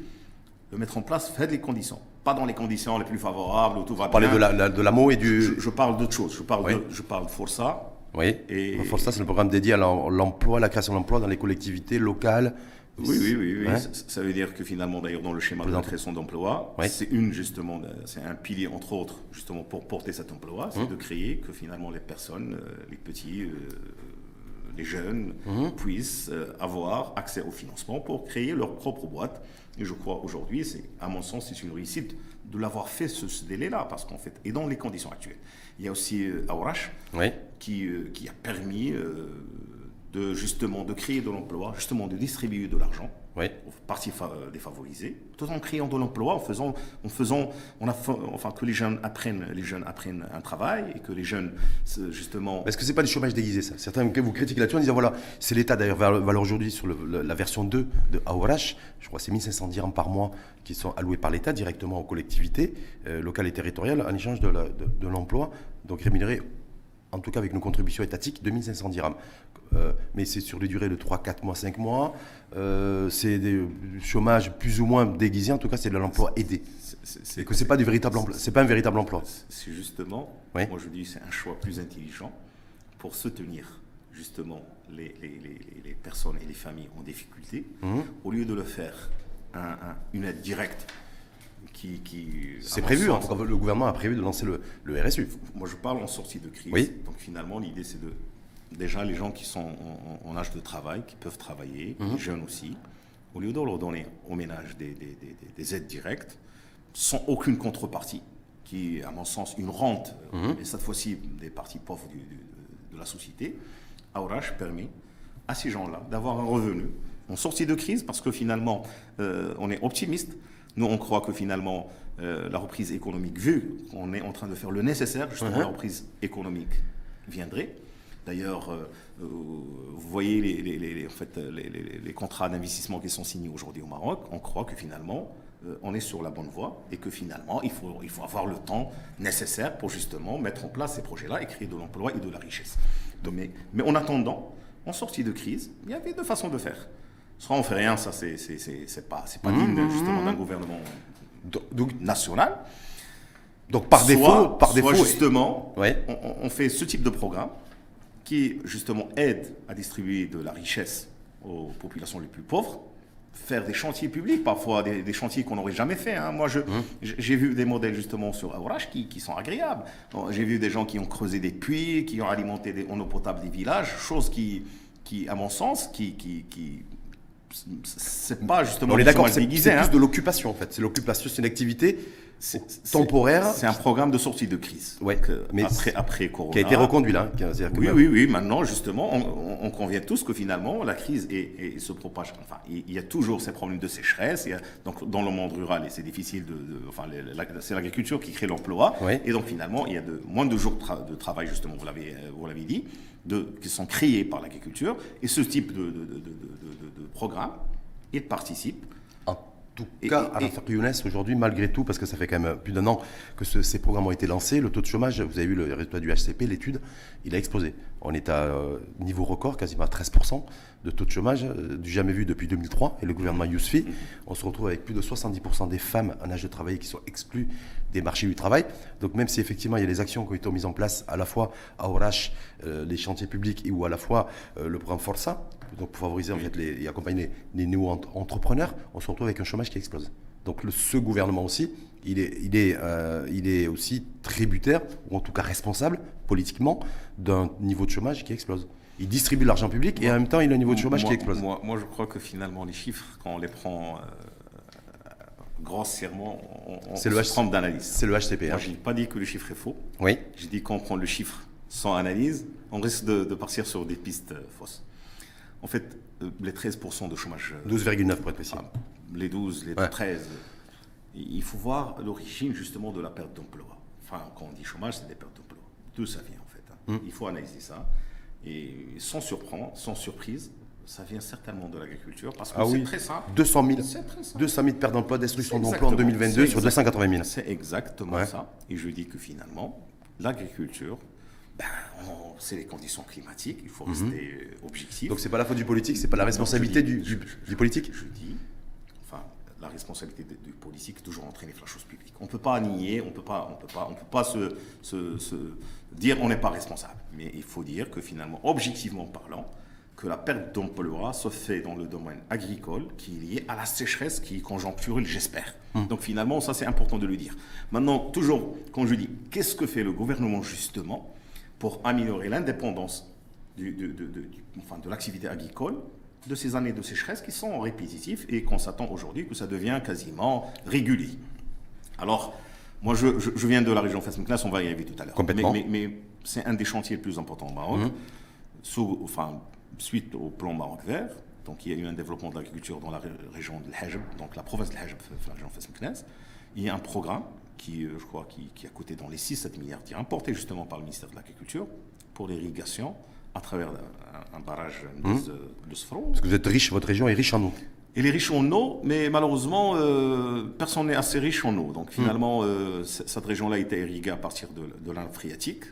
le mettre en place, faire les conditions. Pas dans les conditions les plus favorables où tout va Parler bien. de la, de et du. Je, je parle d'autre chose. Je parle, Oui. de, je parle Força. Oui. Et- Enfin, ça, c'est le programme dédié à l'em- l'emploi, la création d'emplois dans les collectivités locales. Oui, oui, oui. oui. Ça, veut dire que finalement, d'ailleurs, dans le schéma de la création d'emplois, Ouais. c'est une justement, de- c'est un pilier entre autres justement pour porter cet emploi, c'est Mmh. de créer que finalement les personnes, euh, les petits, euh, les jeunes Mmh. puissent euh, avoir accès au financement pour créer leur propre boîte. Et je crois aujourd'hui, c'est à mon sens, c'est une réussite de l'avoir fait ce, ce délai-là, parce qu'en fait, et dans les conditions actuelles, il y a aussi euh, Aourache, Oui. qui, euh, qui a permis euh, de justement de créer de l'emploi, justement de distribuer de l'argent Oui. aux parties euh, défavorisées, tout en créant de l'emploi, en faisant, en faisant, on a, enfin que les jeunes apprennent, les jeunes apprennent un travail et que les jeunes justement. Est-ce que c'est pas du chômage déguisé ça? Certains vous critiquent là-dessus en disant voilà, c'est l'État d'ailleurs valeur aujourd'hui sur le- la version 2 de Aourash, je crois que c'est 1500 dirhams par mois qui sont alloués par l'État directement aux collectivités euh, locales et territoriales en échange de l'emploi, donc rémunéré en tout cas avec nos contributions étatiques, 2500 dirhams. Euh, mais c'est sur des durées de 3, 4 mois, 5 mois. Euh, c'est des chômages plus ou moins déguisés, en tout cas c'est de l'emploi aidé. C'est que c'est pas du véritable emploi, c'est pas un véritable emploi. C'est justement, Oui. moi je dis, c'est un choix plus intelligent pour soutenir justement les, les- les- les personnes et les familles en difficulté, Mhm. au lieu de le faire un- un- une aide directe qui... C'est prévu, le gouvernement a prévu de lancer le, le RSU. Moi, je parle en sortie de crise. Oui. Donc, finalement, l'idée, c'est de. Déjà, les gens qui sont en, âge de travail, qui peuvent travailler, Mhm. les jeunes aussi, au lieu de leur donner au ménage des, des- des- des- des aides directes, sans aucune contrepartie, qui est, à mon sens, une rente, Mhm. et cette fois-ci des parties pauvres du- du- de la société, Aurach permet à ces gens-là d'avoir un revenu en sortie de crise, parce que finalement, euh, on est optimiste. Nous, on croit que finalement, euh, la reprise économique, vu qu'on est en train de faire le nécessaire, justement, Mhm. la reprise économique viendrait. D'ailleurs, euh, euh, vous voyez les, les- les- les- en fait, les, les- les contrats d'investissement qui sont signés aujourd'hui au Maroc. On croit que finalement, euh, on est sur la bonne voie et que finalement, il faut, il faut avoir le temps nécessaire pour justement mettre en place ces projets-là et créer de l'emploi et de la richesse. Donc, mais, mais en attendant, en sortie de crise, il y avait deux façons de faire. Soit on fait rien, ça c'est pas, pas digne justement d'un gouvernement Donc, national. donc par Soit- défaut, par soit défaut, justement, Ouais. on, on- on fait ce type de programme qui justement aide à distribuer de la richesse aux populations les plus pauvres, faire des chantiers publics, parfois des, des chantiers qu'on n'aurait jamais fait. hein. Moi, je- j- j'ai vu des modèles justement sur Aourach qui, qui sont agréables. J'ai vu des gens qui ont creusé des puits, qui ont alimenté des- en eau potable des villages, chose qui, qui à mon sens, qui, qui, qui c'est pas justement on est d'accord, c'est hein. plus de l'occupation en fait. C'est l'occupation, c'est une activité temporaire C'est un programme de sortie de crise. Ouais, Donc, mais après, après Corona. qui a été reconduit là. qui- Oui, même- oui, oui. Maintenant, justement, on, on- on convient tous que finalement, la crise est- est- se propage. Enfin, il y a toujours ces problèmes de sécheresse. Il y a- donc, dans le monde rural, et c'est difficile de. de- enfin, c'est l'agriculture qui crée l'emploi. Et donc, finalement, il y a de, moins de jours de, tra- de travail, justement, vous l'avez, euh, vous l'avez dit, de, qui sont créés par l'agriculture. Et ce type de- de programme, il participe. En tout Et- cas, et- à la Younes, aujourd'hui, malgré tout, parce que ça fait quand même plus d'un an que ce- ces programmes ont été lancés, le taux de chômage, vous avez vu le résultat du HCP, l'étude, il a explosé. On est à euh, niveau record, quasiment à 13% de taux de chômage, euh, du jamais vu depuis 2003. Et le gouvernement Yousfi, on se retrouve avec plus de 70% des femmes en âge de travailler qui sont exclues des marchés du travail. Donc même si effectivement il y a des actions qui ont été mises en place à la fois à Orache, euh, les chantiers publics et ou à la fois le programme Força, donc pour favoriser en fait les, et accompagner les, les néo-entrepreneurs, on se retrouve avec un chômage qui explose. Donc le, ce gouvernement aussi, il est, il, est, euh, il est aussi tributaire, ou en tout cas responsable politiquement, d'un niveau de chômage qui explose. Il distribue l'argent public et en même temps il a un niveau de chômage moi, qui explose. Moi, moi, je crois que finalement, les chiffres, quand on les prend euh, grossièrement, on, on se le H- trompe d'analyse. C'est le HCP. Moi, hein. je n'ai pas dit que le chiffre est faux. Oui. J'ai dit qu'on prend le chiffre sans analyse, on risque de, de partir sur des pistes fausses. En fait, euh, les 13% de chômage, euh, 12,9 pour être précis. ah, les 12, les Ouais. 13, euh, il faut voir l'origine justement de la perte d'emploi. Enfin, quand on dit chômage, c'est des pertes d'emploi. D'où ça vient en fait. hein. Hum. Il faut analyser ça. Et sans surprendre, sans surprise, ça vient certainement de l'agriculture parce que Ah c'est oui. très simple. 200 000. C'est très simple. 200 000 pertes d'emploi, destruction C'est d'emplois en exactement- 2022 c'est sur exact- 280 000. C'est exactement Ouais. ça. Et je dis que finalement, l'agriculture, ben, c'est les conditions climatiques, il faut rester euh, objectif. Mhm. Donc c'est pas la faute du politique, c'est pas la responsabilité dis- du, politique Je dis, enfin, la responsabilité de- du politique est toujours entraîner la chose publique. On ne peut pas nier, on peut pas, on peut pas, on peut pas se, se- se dire on n'est pas responsable. Mais il faut dire que finalement, objectivement parlant, que la perte d'emploi se fait dans le domaine agricole, qui est lié à la sécheresse, qui est conjoncturelle, j'espère. Donc finalement, ça c'est important de le dire. Maintenant, toujours, quand je dis, qu'est-ce que fait le gouvernement justement pour améliorer l'indépendance du- de, de- de- du- enfin, de l'activité agricole de ces années de sécheresse qui sont répétitives et qu'on s'attend aujourd'hui que ça devient quasiment régulier. Alors, moi, je, je- je viens de la région Fes-Meknès, on va y arriver tout à l'heure. Complètement. Mais, mais- mais c'est un des chantiers les plus importants au Maroc. Mhm. Sous- enfin, suite au plan Maroc vert, donc il y a eu un développement de l'agriculture dans la ré- région de l'Hajb, donc la province de l'Hajb, la région Fes-Meknès. Il y a un programme qui, euh, je crois, qui, qui a coûté dans les 6-7 milliards dirhams, porté justement par le ministère de l'Agriculture, pour l'irrigation à travers un, un barrage de, de Sfro. Parce que vous êtes riche, votre région est riche en eau. Elle est riche en eau, mais malheureusement, euh, personne n'est assez riche en eau. Donc finalement, euh, cette région-là a été irriguée à partir de, de phréatique.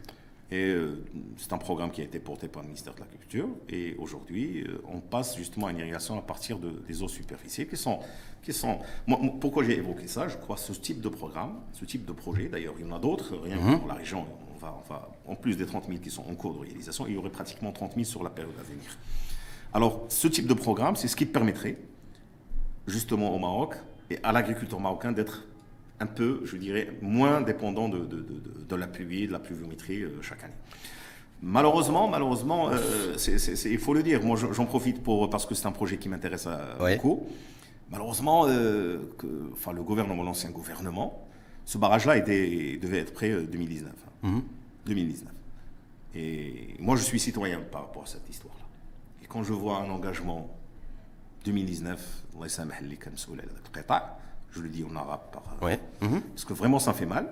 Et euh, c'est un programme qui a été porté par le ministère de l'Agriculture. Et aujourd'hui, euh, on passe justement à une irrigation à partir de, des eaux superficielles qui sont. Qui sont moi, pourquoi j'ai évoqué ça? Je crois ce type de programme, ce type de projet, d'ailleurs, il y en a d'autres, rien que pour la région, on va, on va, en plus des 30 000 qui sont en cours de réalisation, il y aurait pratiquement 30 000 sur la période à venir. Alors, ce type de programme, c'est ce qui permettrait, justement au Maroc et à l'agriculteur marocain, d'être un peu, je dirais, moins dépendant de, de, de, de la pluie, de la pluviométrie euh, chaque année. Malheureusement, malheureusement, euh, il faut le dire. Moi, je- j'en profite pour parce que c'est un projet qui m'intéresse Ouais. beaucoup. Malheureusement, euh, que, enfin, le gouvernement, l'ancien gouvernement, ce barrage-là devait être prêt euh, 2019. hein. 2019. Et moi, je suis citoyen par rapport à cette histoire-là. Et quand je vois un engagement 2019, Allah je le dis en arabe, euh, mhm. parce que vraiment ça fait mal.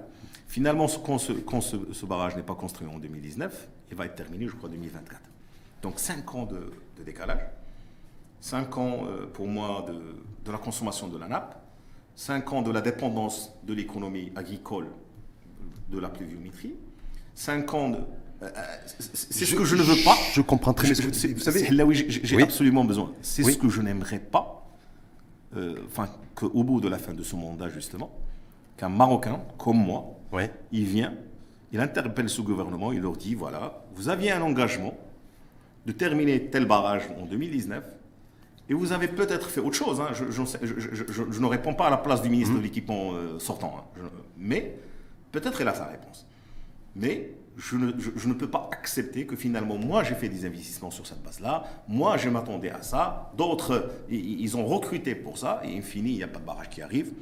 Finalement, quand ce, barrage n'est pas construit en 2019, il va être terminé, je crois, en 2024. Donc 5 ans de, décalage, 5 ans euh, pour moi de, la consommation de la nappe, 5 ans de la dépendance de l'économie agricole de la pluviométrie, 5 ans de... Euh, c'est ce que je ne veux pas. Je comprends très bien. Vous savez, là oui, j'ai absolument besoin. C'est ce que je n'aimerais pas enfin, qu'au bout de la fin de ce mandat, justement, qu'un Marocain comme moi, Ouais. il vient, il interpelle ce gouvernement, il leur dit voilà, vous aviez un engagement de terminer tel barrage en 2019, et vous avez peut-être fait autre chose. hein, je, ne réponds pas à la place du ministre de l'équipement euh, sortant, hein, mais peut-être il a sa réponse. Mais je ne, peux pas accepter que finalement, moi, j'ai fait des investissements sur cette base-là. Moi, je m'attendais à ça. D'autres, ils ont recruté pour ça. Et in fine, il n'y a pas de barrage qui arrive.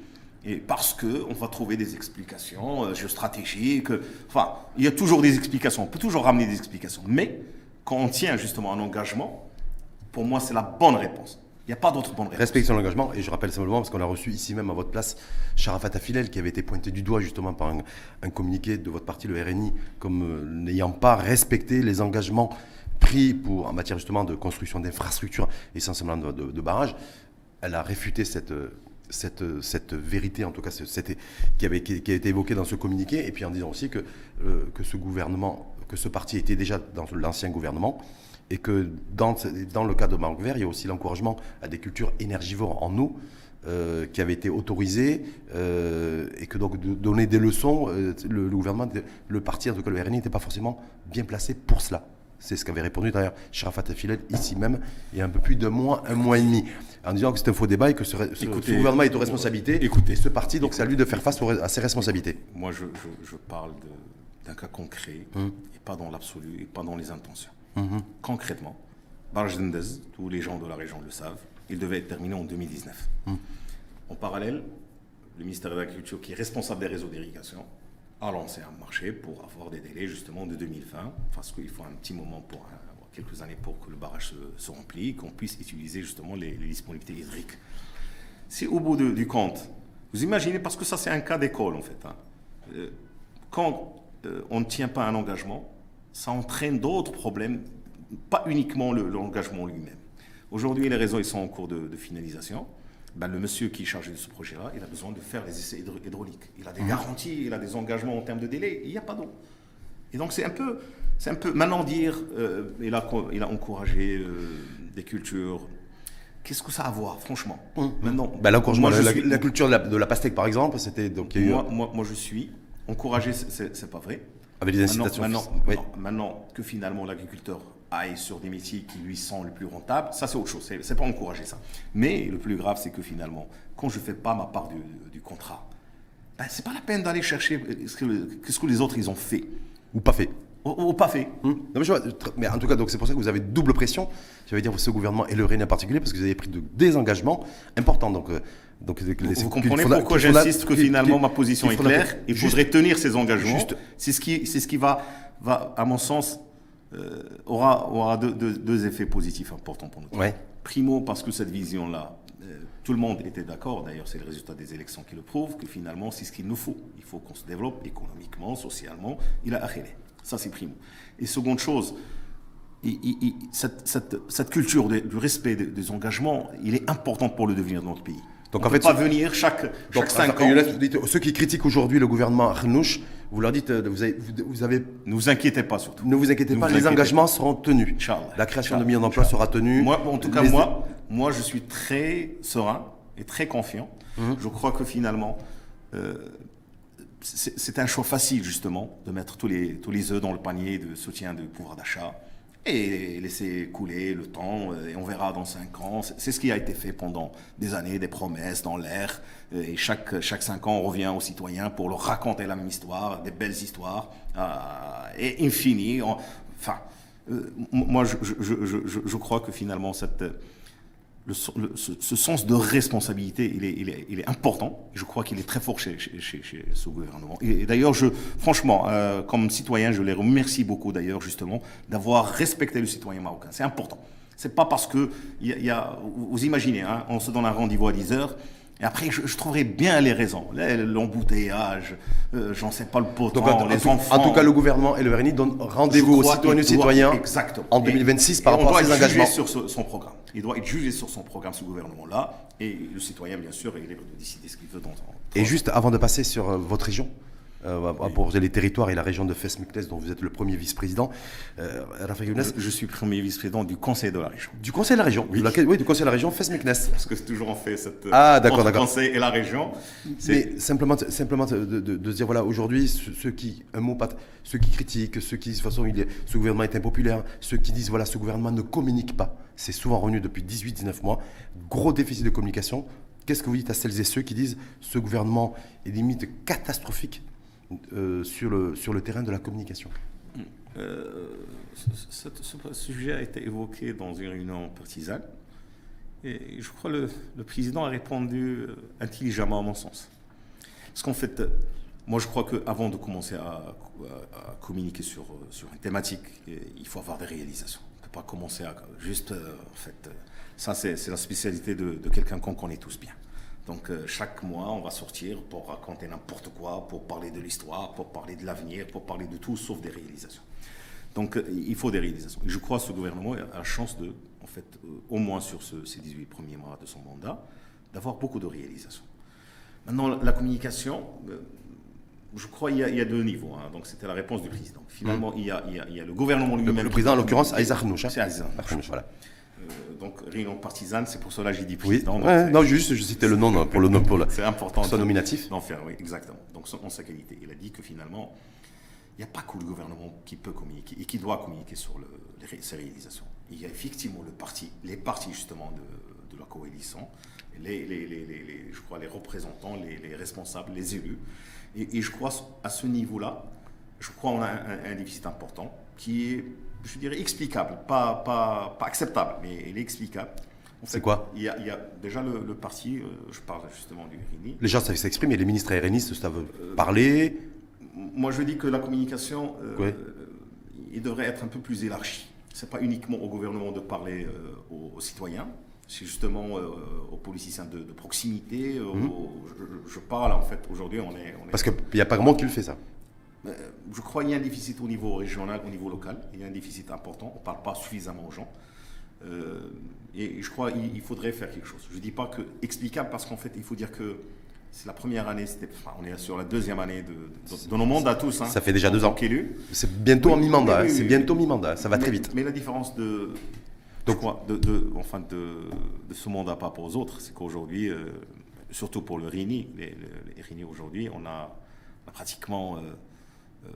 Et parce qu'on va trouver des explications euh, géostratégiques. Enfin, il y a toujours des explications. On peut toujours ramener des explications. Mais quand on tient justement un engagement, pour moi, c'est la bonne réponse. Il n'y a pas d'autre bonne réponse. Respecte son engagement et je rappelle simplement parce qu'on a reçu ici même à votre place Sharafat Afilel qui avait été pointé du doigt justement par un, un communiqué de votre parti, le RNI, comme euh, n'ayant pas respecté les engagements pris pour, en matière justement de construction d'infrastructures, essentiellement de, de- de barrages. Elle a réfuté cette, cette, cette vérité, en tout cas qui, avait, qui a été évoquée dans ce communiqué, et puis en disant aussi que, euh, que ce gouvernement, que ce parti était déjà dans l'ancien gouvernement, et que dans, le cas de Maroc Vert, il y a aussi l'encouragement à des cultures énergivores en eau euh, qui avait été autorisé euh, et que donc de donner des leçons, euh, le, le gouvernement, le parti, en tout cas le RNI, n'était pas forcément bien placé pour cela. C'est ce qu'avait répondu d'ailleurs Sharafat Afilel ici même, il y a un peu plus d'un mois, un mois et demi, en disant que c'est un faux débat et que ce, ce- ce Écoutez, gouvernement est aux responsabilités. écoutez, et ce parti, donc c'est à lui de faire face aux- à ses responsabilités. Moi, je, je- je parle d'un cas concret, Hum. et pas dans l'absolu, et pas dans les intentions. Concrètement, Barge Dendez, tous les gens de la région le savent, il devait être terminé en 2019. En parallèle, le ministère de l'Agriculture, qui est responsable des réseaux d'irrigation, a lancé un marché pour avoir des délais justement de 2020, parce qu'il faut un petit moment pour euh, quelques années pour que le barrage se, se remplisse, qu'on puisse utiliser justement les, les disponibilités hydriques. Si au bout de- du compte, vous imaginez, parce que ça c'est un cas d'école en fait, hein, euh, quand euh, on ne tient pas un engagement, ça entraîne d'autres problèmes, pas uniquement le- l'engagement lui-même. Aujourd'hui, les réseaux ils sont en cours de, de finalisation. Ben, le monsieur qui est chargé de ce projet-là, il a besoin de faire les essais hydrauliques. Il a des garanties, il a des engagements en termes de délai. Il n'y a pas d'eau. Et donc c'est un peu, c'est un peu maintenant dire, euh, il, a, co- il a encouragé euh, des cultures. Qu'est-ce que ça a à voir, franchement? Maintenant, l'encouragement, moi, je la, suis- la culture de la, de la pastèque par exemple, c'était donc il y a eu moi, moi, moi, je suis encouragé, c'est pas vrai. Avec des incitations. maintenant, oui. non, maintenant que finalement l'agriculteur aille sur des métiers qui lui sont les plus rentables, ça c'est autre chose, c'est pas encourager ça. Mais le plus grave, c'est que finalement, quand je fais pas ma part du, du contrat, ben, c'est pas la peine d'aller chercher euh, ce que, ce que les autres ils ont fait Ou pas fait. ou, pas fait. Hum. Non, mais, je vois, tr- mais en tout cas, donc c'est pour ça que vous avez double pression. Je vais dire ce gouvernement et le RN en particulier, parce que vous avez pris de, des engagements importants. Donc, euh, donc, les- Vous, comprenez faudra- pourquoi j'insiste que finalement ma position est claire Il juste- faudrait tenir ces engagements. juste- C'est ce qui, c'est ce qui va, va, à mon sens, euh, aura, aura deux, deux- deux effets positifs importants pour nous. Ouais. Primo, parce que cette vision-là, euh, tout le monde était d'accord, d'ailleurs c'est le résultat des élections qui le prouve, que finalement c'est ce qu'il nous faut. Il faut qu'on se développe économiquement, socialement. Il a akhélé. Ça c'est primo. Et seconde chose, il- il- il- cette, cette- cette culture de- du respect des, des engagements, il est important pour le devenir de notre pays. Donc, On en peut fait, pas venir chaque, chaque cinq enfin, ans. Ceux qui critiquent aujourd'hui le gouvernement Arnouch Vous leur dites, euh, vous avez, vous, avez Ne vous inquiétez pas surtout. ne vous inquiétez Ne pas, vous les inquiétez engagements seront tenus. Inch'Allah. La création de millions d'emplois sera tenue. Moi, en tout cas, Les- moi, moi, je suis très serein et très confiant. Mhm. Je crois que finalement, euh, c'est un choix facile, justement, de mettre tous les, tous les œufs dans le panier de soutien du pouvoir d'achat et laisser couler le temps, euh, et on verra dans cinq ans. C'est ce qui a été fait pendant des années, des promesses dans l'air, euh, et chaque, chaque cinq ans, on revient aux citoyens pour leur raconter la même histoire, des belles histoires, euh, et infinies. On- Enfin, moi, je, je, je, je crois que finalement, cette, ce, sens de responsabilité, il est, important. Je crois qu'il est très fort chez, ce gouvernement. Et, d'ailleurs, franchement, euh, comme citoyen, je les remercie beaucoup d'ailleurs, justement, d'avoir respecté le citoyen marocain. C'est important. C'est pas parce que, y a- vous imaginez, hein, on se donne un rendez-vous à 10 heures, et après, je, je trouverai bien les raisons. L'embouteillage, euh, j'en sais pas le potent, Donc, en, les tout, enfants. en tout cas, le gouvernement et le RNI donnent rendez-vous aux citoyennes et citoyens exactement. en Et- 2026 et par rapport à doit ces être jugé engagements. sur ce- son programme. Il doit être jugé sur son programme, ce gouvernement-là. Et le citoyen, bien sûr, est libre de décider ce qu'il veut dans dans- Et juste avant de passer sur euh, votre région, euh, pour les territoires et la région de Fès-Meknès, dont vous êtes le premier vice-président, euh, Younes, Je, je suis premier vice-président du conseil de la région. du conseil de la région, de laquelle- oui, du conseil de la région Fès-Meknès. Parce que c'est toujours on fait cette. Ah, d'accord, d'accord. conseil et la région. Mais simplement, simplement de, de- de se dire, voilà, aujourd'hui, ceux, qui, un mot, pas, ceux qui critiquent, ceux qui disent, de toute façon, il est- ce gouvernement est impopulaire, ceux qui disent, voilà, ce gouvernement ne communique pas, c'est souvent revenu depuis 18-19 mois, gros déficit de communication. Qu'est-ce que vous dites à celles et ceux qui disent, ce gouvernement est limite catastrophique? Euh, sur, le, sur le terrain de la communication Euh, ce, sujet a été évoqué dans une réunion partisane. Et je crois que le, le président a répondu euh, intelligemment à mon sens. Parce qu'en fait, moi je crois qu'avant de commencer à, communiquer sur, sur une thématique, il faut avoir des réalisations. On ne peut pas commencer à juste, en fait, ça c'est la spécialité de quelqu'un qu'on connaît tous bien. Donc euh, chaque mois, on va sortir pour raconter n'importe quoi, pour parler de l'histoire, pour parler de l'avenir, pour parler de tout sauf des réalisations. Donc euh, il faut des réalisations. Et je crois que ce gouvernement a la chance de, en fait, euh, au moins sur ce- ces 18 premiers mois de son mandat, d'avoir beaucoup de réalisations. Maintenant, la, la communication, je crois qu'il y, a- il y a deux niveaux. hein. Donc c'était la réponse du président. Finalement, il, y a, il y a- il y a le gouvernement lui-même. le président, en l'occurrence. Aïssa Khnouch. hein. C'est Khnouch. Khnouch, voilà. Euh, donc réunion partisane, c'est pour cela que j'ai dit Oui, président. ouais, c'est- non, juste, je citais le nom pour le nom, pour le, c'est important. son nominatif. d'en faire, oui, exactement. Donc, en sa qualité. Il a dit que finalement, il n'y a pas que le gouvernement qui peut communiquer et qui doit communiquer sur le- ses réalisations. Il y a effectivement le parti, les partis justement de, de la coalition, les, les- les- les- les- je crois les représentants, les, les responsables, les élus. Et, et je crois à ce niveau-là, je crois qu'on a un, un déficit important qui est, je dirais, explicable, pas, pas, pas acceptable, mais il est explicable. En C'est quoi il y, a, il y a déjà le, le parti, euh, je parle justement du RINI, Les gens savent s'exprimer, les ministres RNistes savent parler. moi, je dis que la communication, euh, Ouais. euh, il devrait être un peu plus élargie. C'est pas uniquement au gouvernement de parler euh, aux, aux citoyens, c'est justement euh, aux politiciens de, de proximité. euh, aux- je, je parle en fait aujourd'hui, on est, on est-. Parce qu'il n'y a pas grand monde qui le fait, ça. Euh, je crois qu'il y a un déficit au niveau régional, au niveau local. Il y a un déficit important. On ne parle pas suffisamment aux gens. Euh, et je crois qu'il il faudrait faire quelque chose. Je ne dis pas que explicable parce qu'en fait, il faut dire que c'est la première année, enfin, on est sur la deuxième année de, de, de nos mandats tous. hein, Ça fait déjà deux ans. C'est bientôt Oui, en mi-mandat. hein, c'est bientôt mi-mandat. Ça va mais, très vite. Mais la différence de, Donc- je crois, de, de- enfin de, de ce mandat par rapport aux autres, c'est qu'aujourd'hui, euh, surtout pour le RINI, les, les- les RINI aujourd'hui, on a, on a pratiquement euh, euh,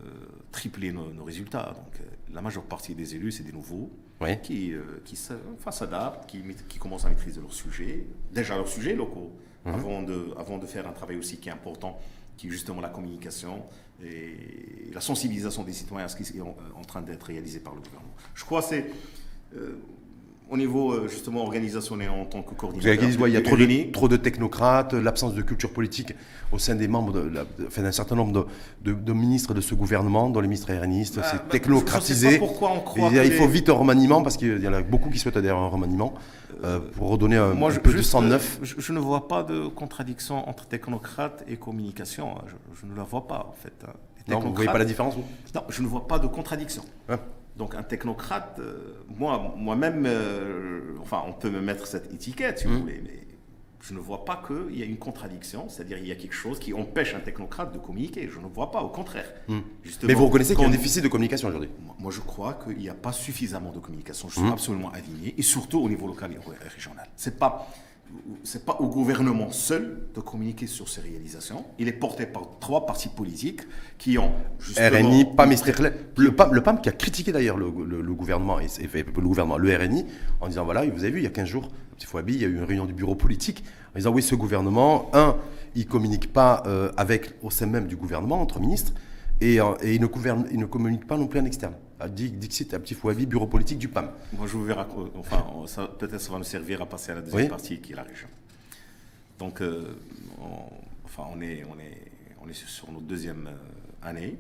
triplé nos, nos résultats. Donc euh, la majeure partie des élus, c'est des nouveaux Oui. qui, euh, qui s'adaptent, qui, qui commencent à maîtriser leurs sujets, déjà leurs sujets locaux, Mhm. avant, de, avant de faire un travail aussi qui est important, qui est justement la communication et la sensibilisation des citoyens à ce qui est en, en train d'être réalisé par le gouvernement. Je crois que c'est euh, au niveau euh, justement organisationnel en tant que coordinateur. disent, ouais, il y a trop de, RINI. trop de technocrates, l'absence de culture politique au sein des membres, de la- de- enfin, d'un certain nombre de, de- de ministres de ce gouvernement, dont les ministres RNistes, Bah, bah, c'est je sais technocratisé. pas pourquoi on croit il faut les- vite un remaniement, parce qu'il y en a beaucoup qui souhaitent d'ailleurs un remaniement, euh, pour redonner un, Moi, un je, peu de juste, sang euh, neuf. Je, je ne vois pas de contradiction entre technocrate et communication. hein. Je, je ne la vois pas, en fait. hein. Non, vous voyez technocrates- pas la différence vous? Non, je ne vois pas de contradiction. Hein Donc un technocrate, euh, moi, moi-même, euh, enfin, on peut me mettre cette étiquette, si Mmh. vous voulez, mais je ne vois pas qu'il y a une contradiction, c'est-à-dire il y a quelque chose qui empêche un technocrate de communiquer. Je ne vois pas, au contraire. Justement, Mais vous reconnaissez qu'il y a un déficit de communication aujourd'hui? Moi, je crois qu'il n'y a pas suffisamment de communication. Je suis Hmm. absolument aligné, et surtout au niveau local et régional. C'est pas c'est pas au gouvernement seul de communiquer sur ses réalisations. Il est porté par trois partis politiques qui ont justement RNI, PAM et. Le PAM, le PAM qui a critiqué d'ailleurs le, le- le gouvernement, et, le gouvernement, le RNI, en disant voilà, vous avez vu, il y a 15 jours, petit Fouabi, il y a eu une réunion du bureau politique, en disant oui, ce gouvernement, un, il ne communique pas euh, avec, au sein même du gouvernement, entre ministres, et, euh, et il, ne gouverne, il ne communique pas non plus en externe. Dixit, un petit Fouabi, bureau politique du PAM. Moi, je vous verrai. Enfin, ça- peut-être ça va nous servir à passer à la deuxième Oui. partie, qui est la région. Donc, euh, on, enfin, on est, on est, on est sur notre deuxième euh, année.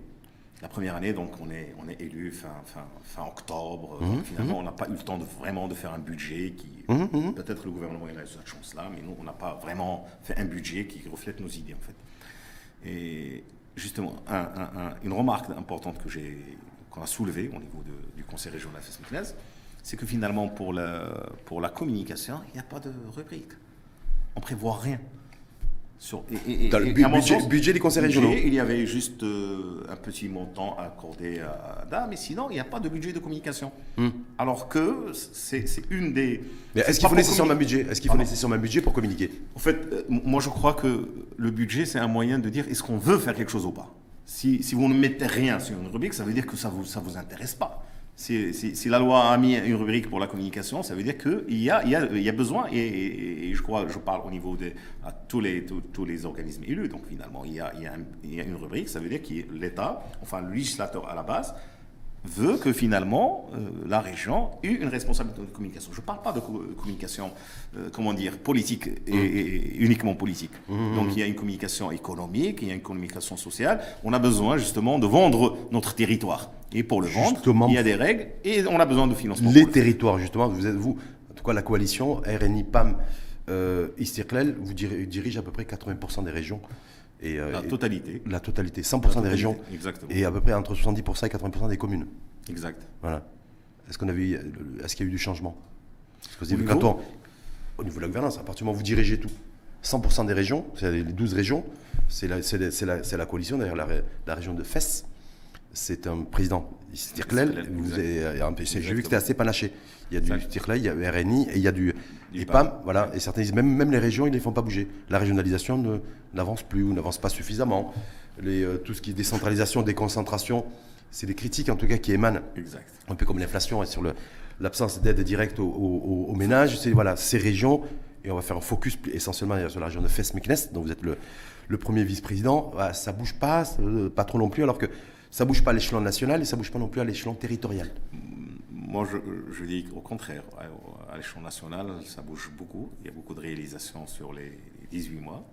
La première année, donc, on est, on est élu fin, fin, fin octobre. Mhm, Donc, finalement, on n'a pas eu le temps de vraiment de faire un budget qui. Mhm, Peut-être le gouvernement il a eu cette chance-là, mais nous, on n'a pas vraiment fait un budget qui reflète nos idées, en fait. Et justement, un- un- un- une remarque importante que j'ai, qu'on a soulevée au niveau de- du Conseil régional FSMCNES, c'est que finalement, pour la, pour la communication, il n'y a pas de rubrique. On prévoit rien. Sur, et- et- et- Dans le bu- budget- sens, budget des conseils budget, régionaux. Il y avait juste euh, un petit montant accordé à DA, mais sinon, il n'y a pas de budget de communication. Alors que c'est une des. Hmm. Mais est-ce qu'il faut nécessairement un budget? Est-ce qu'il faut nécessairement un budget pour communiquer? En fait, euh, moi je crois que le budget, c'est un moyen de dire est-ce qu'on veut faire quelque chose ou pas? Si, vous ne mettez rien sur une rubrique, ça veut dire que ça ne vous, ça vous intéresse pas. Si, la loi a mis une rubrique pour la communication, ça veut dire qu'il y a, il y, a, il y a besoin, et, je crois, je parle au niveau de tous, les, tous, tous les organismes élus, donc finalement, il y a, il y a, un- une rubrique, ça veut dire que l'État, enfin le législateur à la base, veut que finalement euh, la région ait une responsabilité de communication. Je ne parle pas de co- communication, euh, comment dire, politique et, et uniquement politique. Donc il y a une communication économique, il y a une communication sociale. On a besoin justement de vendre notre territoire. Et pour le vendre, Justement. il y a des règles et on a besoin de financement. Les le territoires, justement, vous êtes vous, en tout cas la coalition RNI, PAM, euh, Istiklal, vous diri- dirige à peu près 80% des régions. Et, euh, La et- totalité. la totalité, 100% La des régions. Exactement. Et à peu près entre 70% et 80% des communes. Exact. Voilà. Est-ce qu'on a vu, est-ce qu'il y a eu du changement? Parce que vous Au niveau quand on- au niveau de la gouvernance, à partir du moment où vous dirigez tout, 100% des régions, c'est les 12 régions, c'est la, coalition, d'ailleurs la, la région de Fès, c'est un président Stirklel, j'ai vu que c'était assez panaché. Il y a du. Stirklel, il y a RNI et il y a du, Du et PAM. Voilà, et certains disent même, même les régions, ils ne les font pas bouger. La régionalisation n'avance plus ou n'avance pas suffisamment. Les, euh, tout ce qui est décentralisation, déconcentration, c'est des critiques en tout cas qui émanent Exact. un peu comme l'inflation et sur l'absence d'aide directe aux, aux- aux ménages, c'est voilà, ces régions, et on va faire un focus essentiellement sur la région de Fès-Meknès, dont vous êtes le, le premier vice-président, Voilà, ça bouge pas, pas trop non plus, alors que ça bouge pas à l'échelon national et ça bouge pas non plus à l'échelon territorial. Moi, je, je dis au contraire, à, l'échelon national, ça bouge beaucoup. Il y a beaucoup de réalisations sur les 18 mois,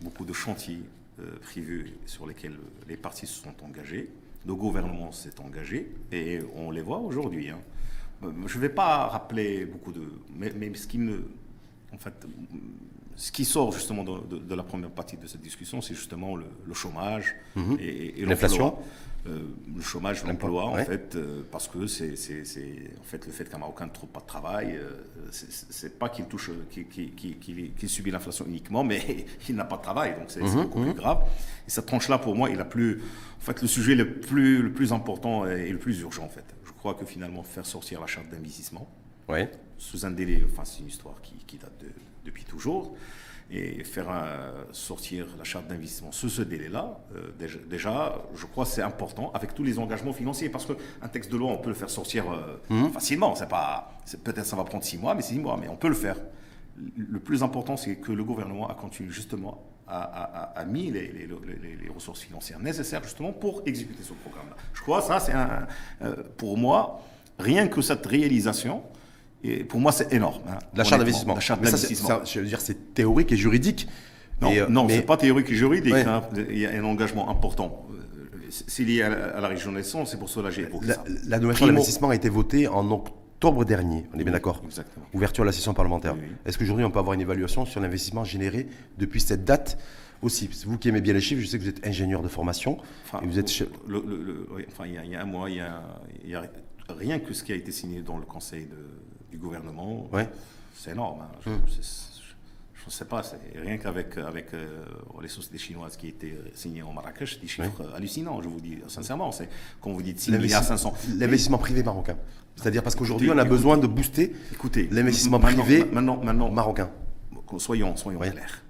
beaucoup de chantiers euh, prévus sur lesquels les partis se sont engagés, le gouvernement s'est engagé, et on les voit aujourd'hui. hein. Euh, Je ne vais pas rappeler beaucoup de... Mais, mais ce qui me... En fait, ce qui sort justement de, de- de la première partie de cette discussion, c'est justement le, le chômage et, et L'inflation. Euh, le chômage, l'emploi, en fait, euh, parce que c'est, c'est- c'est- en fait le fait qu'un Marocain ne trouve pas de travail, euh, c'est- pas qu'il touche, qu'il, qu'il- subit l'inflation uniquement, mais il n'a pas de travail, donc c'est, c'est beaucoup plus grave. Et cette tranche-là, pour moi, est la plus, en fait, le sujet le plus, le plus important et le plus urgent, en fait. Je crois que finalement, faire sortir la charte d'investissement, Ouais. sous un délai, enfin c'est une histoire qui, qui date de- depuis toujours, et faire un- sortir la charte d'investissement sous ce délai-là, euh, déjà, déjà, je crois que c'est important avec tous les engagements financiers, parce qu'un texte de loi, on peut le faire sortir euh, facilement, c'est pas, peut-être ça va prendre six mois, mais six mois, mais on peut le faire. Le plus important, c'est que le gouvernement a continué justement à, à- à- a mis les, les- les- les ressources financières nécessaires justement pour exécuter ce programme-là. Je crois que ça, c'est un, euh, pour moi, rien que cette réalisation, et pour moi, c'est énorme. hein, La charte d'investissement. La charte d'investissement. je veux dire, c'est théorique et juridique. Non, Et, euh, non mais- c'est pas théorique et juridique. Ouais. hein. Il y a un engagement important. Euh, C'est lié à la, à la régionalisation, c'est pour cela que j'ai évoqué La, ça. la nouvelle d'investissement a été votée en octobre dernier, on est bien d'accord Exactement. Ouverture à la session parlementaire. Oui, oui. Est-ce qu'aujourd'hui on peut avoir une évaluation sur l'investissement généré depuis cette date aussi? Vous qui aimez bien les chiffres, je sais que vous êtes ingénieur de formation. Enfin, et vous êtes le- le- le- oui, enfin, il y, a- il y a un mois, il y a, il y a rien que ce qui a été signé dans le Conseil de- du gouvernement. Ouais. C'est énorme. hein. Je, je ne sais pas, rien qu'avec avec, euh, les sociétés chinoises qui étaient signées en Marrakech, des chiffres hallucinants, je vous dis sincèrement. C'est, quand vous dites 6 milliards 500. L'investissement privé marocain. C'est-à-dire parce qu'aujourd'hui, on a besoin de booster l'investissement privé maintenant, maintenant, marocain. Soyons, soyons clairs.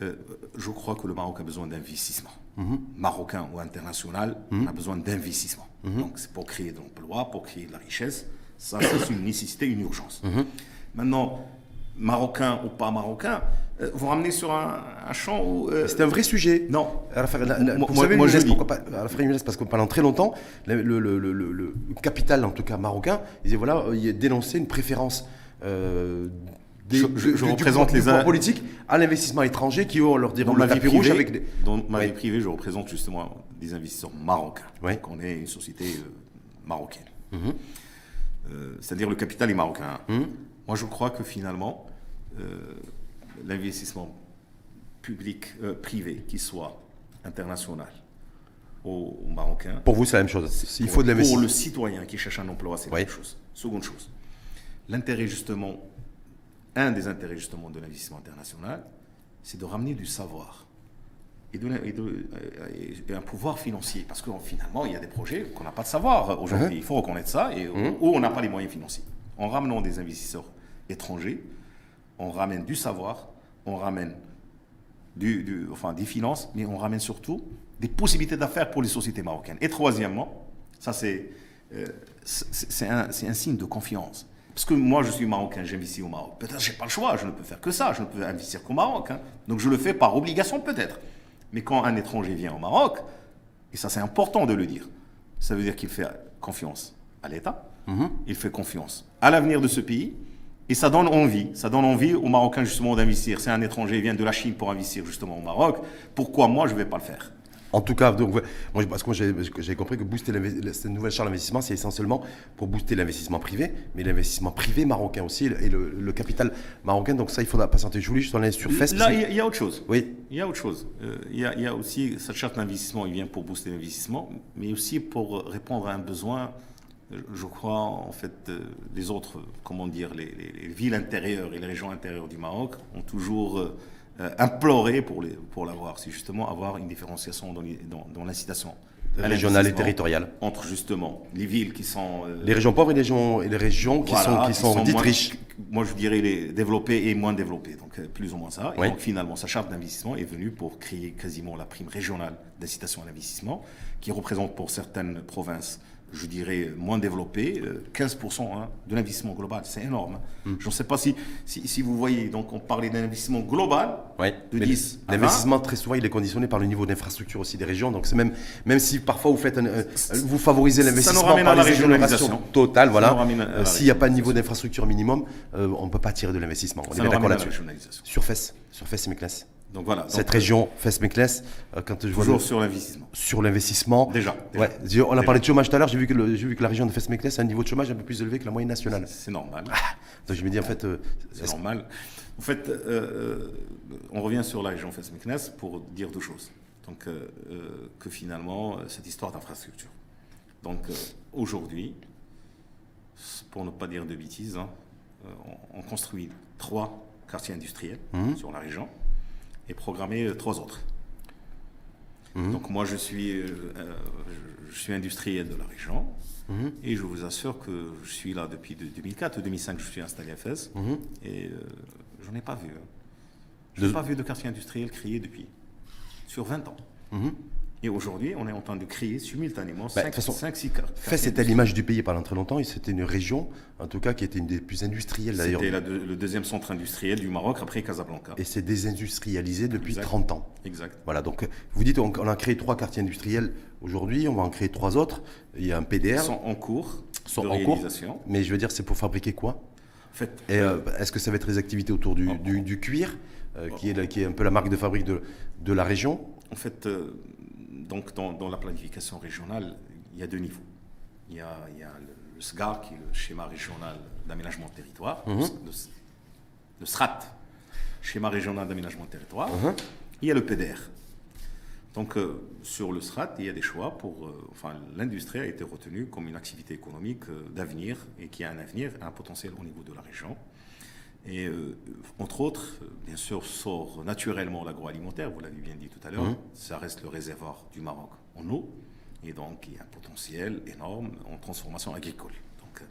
Euh, je crois que le Maroc a besoin d'investissement. Mhm. Marocain ou international, mhm. on a besoin d'investissement. Mhm. Donc c'est pour créer de l'emploi, pour créer de la richesse. Ça, c'est une nécessité, une urgence. Maintenant, marocain ou pas marocain, euh, vous ramenez sur un, champ où... Euh, c'est un vrai sujet. Non. vous savez, moi, je pourquoi pas, parce que pendant très longtemps, le, capital, en tout cas marocain, il disait voilà, il dénonçait une préférence je, représente les politiques à l'investissement étranger qui ont leur diront le tapis rouge avec des... Dans ma vie privée, je représente justement des investisseurs marocains. Oui. On est une société euh, marocaine. Mhm. Euh, c'est-à-dire le capital est marocain. Mhm. Moi, je crois que finalement, euh, l'investissement public, privé, qu'il soit international ou, marocain. Pour vous, c'est la même chose. Il faut de l'investissement. Pour le citoyen qui cherche un emploi, c'est la même chose. Seconde chose, l'intérêt justement un des intérêts justement de l'investissement international, c'est de ramener du savoir et, de, et, un pouvoir financier. Parce que finalement, il y a des projets qu'on n'a pas de savoir aujourd'hui. Uh-huh. Il faut reconnaître ça, et uh-huh. où on n'a pas les moyens financiers. En ramenant des investisseurs étrangers, on ramène du savoir, on ramène du, enfin, des finances, mais on ramène surtout des possibilités d'affaires pour les sociétés marocaines. Et troisièmement, ça c'est euh, un, un signe de confiance. Parce que moi, je suis marocain, j'investis au Maroc. Peut-être que je n'ai pas le choix, je ne peux faire que ça, je ne peux investir qu'au Maroc. Hein. Donc je le fais par obligation peut-être. Mais quand un étranger vient au Maroc, et ça c'est important de le dire, ça veut dire qu'il fait confiance à l'État, mhm. il fait confiance à l'avenir de ce pays, et ça donne envie, ça donne envie aux Marocains justement d'investir. Si un étranger vient de la Chine pour investir justement au Maroc, pourquoi moi je ne vais pas le faire? En tout cas, donc, moi, parce que moi j'ai compris que booster cette nouvelle charte d'investissement, c'est essentiellement pour booster l'investissement privé, mais l'investissement privé marocain aussi et le, capital marocain. Donc ça, il faudra patienter. Je voulais juste en aller sur FES. Là, il y, a autre chose. Oui. Il y a autre chose. Euh, il, y a, aussi cette charte d'investissement, il vient pour booster l'investissement, mais aussi pour répondre à un besoin. Je crois, en fait, les autres, comment dire, les, villes intérieures et les régions intérieures du Maroc ont toujours euh, euh, implorer pour, les, pour l'avoir. C'est justement avoir une différenciation dans, dans, l'incitation. Régionale et territoriale. Entre justement les villes qui sont. Euh, les régions pauvres et les et les régions qui sont, qui, sont, dites riches. Moi, je dirais les développées et moins développées. Donc, euh, plus ou moins ça. Et donc, finalement, sa charte d'investissement est venue pour créer quasiment la prime régionale d'incitation à l'investissement, qui représente pour certaines provinces je dirais, moins développé, 15% hein, de l'investissement global. C'est énorme. Hmm. Je ne sais pas si, si, vous voyez, donc on parlait d'un investissement global de 10 L'investissement, très souvent, il est conditionné par le niveau d'infrastructure aussi des régions. Donc c'est même, même si parfois vous, faites vous favorisez l'investissement par la régionalisation totale, voilà. Euh, s'il n'y a pas de niveau d'infrastructure minimum, euh, on ne peut pas tirer de l'investissement. On est d'accord là-dessus. Sur FES, sur FES et Méclès. Donc voilà. Cette région, Fès-Méclès, euh, quand je Toujours sur l'investissement. Sur l'investissement. Déjà, Ouais. On a parlé de chômage tout à l'heure, j'ai vu, que vu que la région de Fès-Méclès a un niveau de chômage un peu plus élevé que la moyenne nationale. C'est normal. Ah, donc je me dis en fait. Euh, c'est normal. En fait, euh, on revient sur la région Fès-Méclès pour dire deux choses. Donc, que finalement, cette histoire d'infrastructure. Donc, aujourd'hui, pour ne pas dire de bêtises, hein, on, construit trois quartiers industriels mmh. sur la région et programmer euh, trois autres. Mhm. Donc moi, je suis, euh, euh, je suis industriel de la région mhm. et je vous assure que je suis là depuis 2004 ou 2005, je suis installé à Fès mhm. et je n'en ai pas vu. Hein. Je n'ai pas vu de quartier industriel créé depuis, sur 20 ans. Et aujourd'hui, on est en train de créer simultanément 5-6 bah, Fait, c'était l'image du pays pendant très longtemps et c'était une région, en tout cas, qui était une des plus industrielles d'ailleurs. C'était le deuxième centre industriel du Maroc après Casablanca. Et c'est désindustrialisé depuis 30 ans. Exact. Voilà, donc vous dites, on, a créé trois quartiers industriels aujourd'hui, on va en créer trois autres. Il y a un PDR. Ils sont en cours. Sont en cours. Mais je veux dire, c'est pour fabriquer quoi? En fait, euh, Est-ce que ça va être les activités autour du, du, cuir, euh, qui, est, qui est un peu la marque de fabrique de, de la région? En fait, euh, donc dans, la planification régionale, il y a deux niveaux. Il y a, le, SGAR, qui est le schéma régional d'aménagement de territoire, mhm. le, SRAT, schéma régional d'aménagement de territoire. Mhm. Il y a le PDR. Donc euh, sur le SRAT, il y a des choix pour... Euh, enfin, l'industrie a été retenue comme une activité économique euh, d'avenir et qui a un avenir, un potentiel au niveau de la région. Et euh, entre autres, bien sûr, sort naturellement l'agroalimentaire, vous l'avez bien dit tout à l'heure, Mhm. ça reste le réservoir du Maroc en eau, et donc il y a un potentiel énorme en transformation agricole. Donc, euh,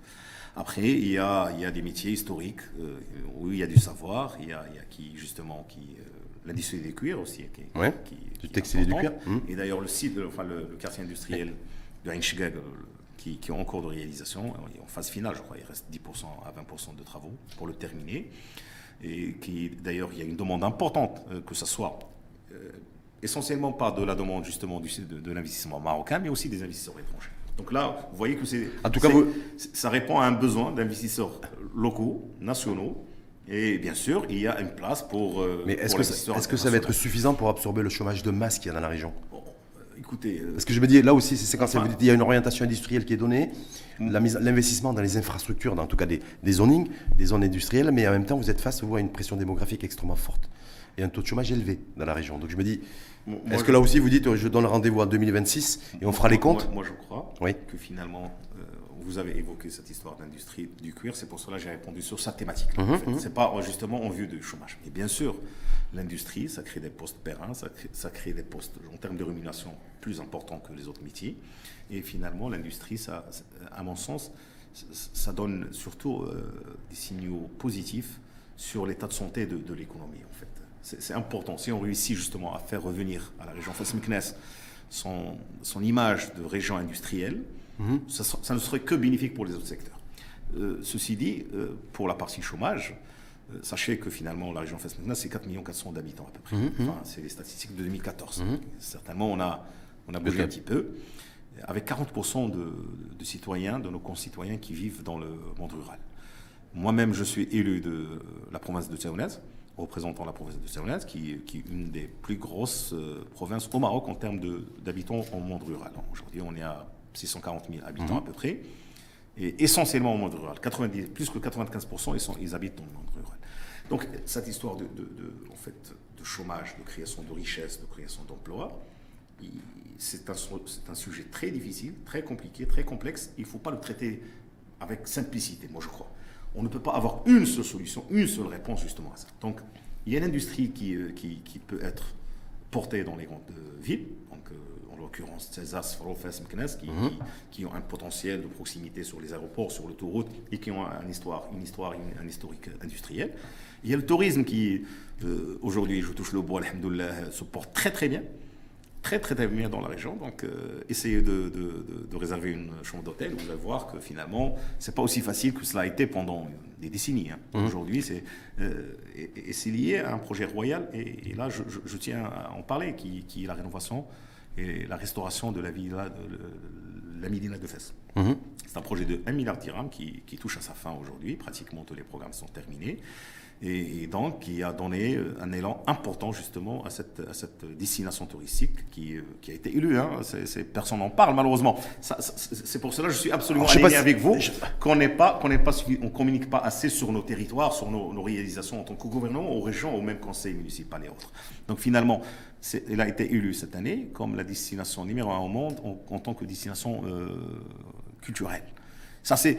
après, il y, a, il y a des métiers historiques euh, où il y a du savoir, il y a, il y a qui, justement, qui, euh, l'industrie des cuirs aussi. Qui, Ouais, qui- du qui textile et du cuir. Mhm. Et d'ailleurs, le site, enfin, le, le quartier industriel de Ain Shigag, euh, qui, qui est en cours de réalisation, en phase finale, je crois, il reste 10% à 20% de travaux pour le terminer. Et qui, d'ailleurs, il y a une demande importante, euh, que ce soit euh, essentiellement pas de la demande justement du, de, de l'investissement marocain, mais aussi des investisseurs étrangers. Donc là, vous voyez que c'est. En tout cas, vous- ça répond à un besoin d'investisseurs locaux, nationaux. Et bien sûr, il y a une place pour. euh, Mais est-ce que, ça, est-ce que ça va être suffisant pour absorber le chômage de masse qu'il y a dans la région? Écoutez, euh, Parce que je me dis, là aussi, c'est séquenciel. Enfin- Il y a une orientation industrielle qui est donnée, mise- l'investissement dans les infrastructures, dans en tout cas des, des zonings, des zones industrielles, mais en même temps, vous êtes face vous, à une pression démographique extrêmement forte et un taux de chômage élevé dans la région. Donc je me dis, est-ce que là aussi, vous dites, je donne rendez-vous en 2026 et on fera les comptes Moi, moi, je crois Oui. que finalement, euh, vous avez évoqué cette histoire d'industrie du cuir, c'est pour cela que j'ai répondu sur sa thématique. Mhm, en fait. C'est pas euh, justement en vue du chômage. Mais bien sûr, l'industrie, ça crée des postes pérennes, ça crée, ça crée des postes en termes de rémunération plus importants que les autres métiers. Et finalement, l'industrie, ça, à mon sens, ça- donne surtout euh, des signaux positifs sur l'état de santé de, de l'économie, en fait. C'est important. Si on réussit justement à faire revenir à la région Fas-Meknès son, son image de région industrielle, ça, sera- ça ne serait que bénéfique pour les autres secteurs. Euh, ceci dit, euh, pour la partie chômage, euh, sachez que finalement la région Fas-Meknès, c'est 4 400 d'habitants à peu près. Enfin, c'est les statistiques de 2014. Certainement, on a, on a bougé un petit peu. Avec 40% de, de citoyens, de nos concitoyens qui vivent dans le monde rural. Moi-même, je suis élu de la province de Tsaounès, représentant la province de Tsaounès, qui, qui est une des plus grosses provinces au Maroc en termes d'habitants en monde rural. Aujourd'hui, on est à 640 000 habitants à peu près, et essentiellement au monde rural. 90, plus que 95%, ils, sont, ils habitent dans le monde rural. Donc, cette histoire de, de- de- en fait, de chômage, de création de richesse, de création d'emplois, c'est un, un sujet très difficile, très compliqué, très complexe. Il ne faut pas le traiter avec simplicité, moi je crois. On ne peut pas avoir une seule solution, une seule réponse justement à ça. Donc, il y a une industrie qui, euh, qui, qui peut être portée dans les grandes villes, donc euh, l'occurrence César, Sfarofes, Meknes, qui, qui, qui ont un potentiel de proximité sur les aéroports, sur l'autoroute et qui ont un histoire, une histoire, un historique industriel. Il y a le tourisme qui, euh, aujourd'hui, je touche le bois, alhamdoulilah, se porte très très bien très très bien dans la région. Donc, euh, essayez de, de- de- de réserver une chambre d'hôtel. Vous allez voir que finalement, c'est pas aussi facile que cela a été pendant des décennies. hein. Aujourd'hui, c'est euh, et, et c'est lié à un projet royal. Et, et là, je, je- je tiens à en parler, qui, qui est la rénovation et la restauration de la villa de la Médina de Fès. Mhm. C'est un projet de 1 milliard de dirhams qui, qui touche à sa fin aujourd'hui. Pratiquement tous les programmes sont terminés. Et, et donc, qui a donné euh, un élan important justement à cette, à cette destination touristique qui, euh, qui a été élue. Hein. C'est- c'est- personne n'en parle malheureusement. C'est pour cela que je suis absolument Alors, je aligné si- avec vous je- qu'on n'est pas, qu'on pas, on communique pas assez sur nos territoires, sur nos, nos réalisations en tant que gouvernement, aux régions, au même conseil municipal et autres. Donc finalement, elle a été élue cette année comme la destination numéro un au monde en, en tant que destination euh, culturelle. Ça, c'est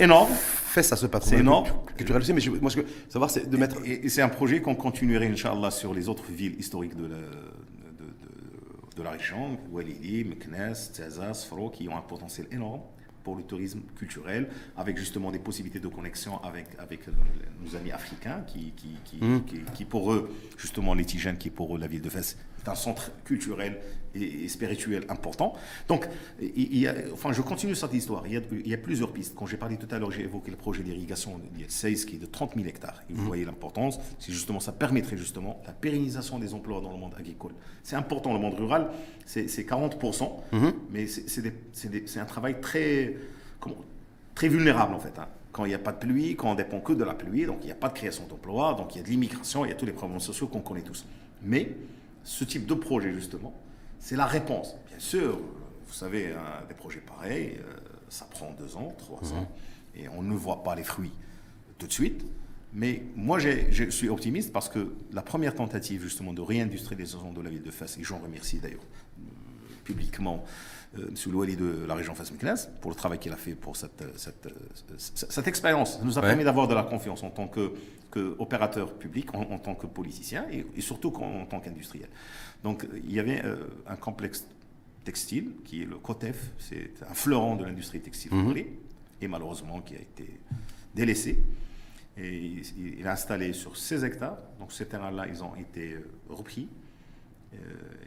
énorme. Fait ça, ce patrimoine C'est énorme. culturel aussi, mais je- moi, que savoir, c'est de mettre. Et, et c'est un projet qu'on continuerait, Inch'Allah, sur les autres villes historiques de la, de, de- de la région, Walili, Meknes, Tzaza, Sfro, qui ont un potentiel énorme pour le tourisme culturel, avec justement des possibilités de connexion avec, avec euh, nos amis africains, qui, qui, qui, qui, qui pour eux, justement, l'Étigène, qui pour eux, la ville de Fès, est un centre culturel et, spirituel important. Donc, il, il y a, enfin, je continue cette histoire. Il y, a, il y a plusieurs pistes. Quand j'ai parlé tout à l'heure, j'ai évoqué le projet d'irrigation de 16 qui est de 30 000 hectares. Et vous voyez l'importance. C'est justement, ça permettrait justement la pérennisation des emplois dans le monde agricole. C'est important, le monde rural, c'est c'est 40%, mais c'est un travail très, comment, très vulnérable en fait. hein. Quand il n'y a pas de pluie, quand on dépend que de la pluie, donc il n'y a pas de création d'emplois, donc il y a de l'immigration, il y a tous les problèmes sociaux qu'on connaît tous. Mais ce type de projet, justement, c'est la réponse. Bien sûr, vous savez, hein, des projets pareils, euh, ça prend deux ans, trois ans, et on ne voit pas les fruits tout de suite. Mais moi, je suis optimiste parce que la première tentative, justement, de réindustrialisation de la ville de Fès, et j'en remercie d'ailleurs, euh, publiquement euh, M. Louali de la région fès pour le travail qu'il a fait pour cette, cette, cette, expérience. Ça nous a permis d'avoir de la confiance en tant qu'opérateur que public, en, tant que politicien et, surtout en, tant qu'industriel. Donc il y avait un complexe textile qui est le COTEF, c'est un fleuron de l'industrie textile mmh. et malheureusement qui a été délaissé. Et il est installé sur 16 hectares. Donc ces terrains-là, ils ont été euh, repris. Euh,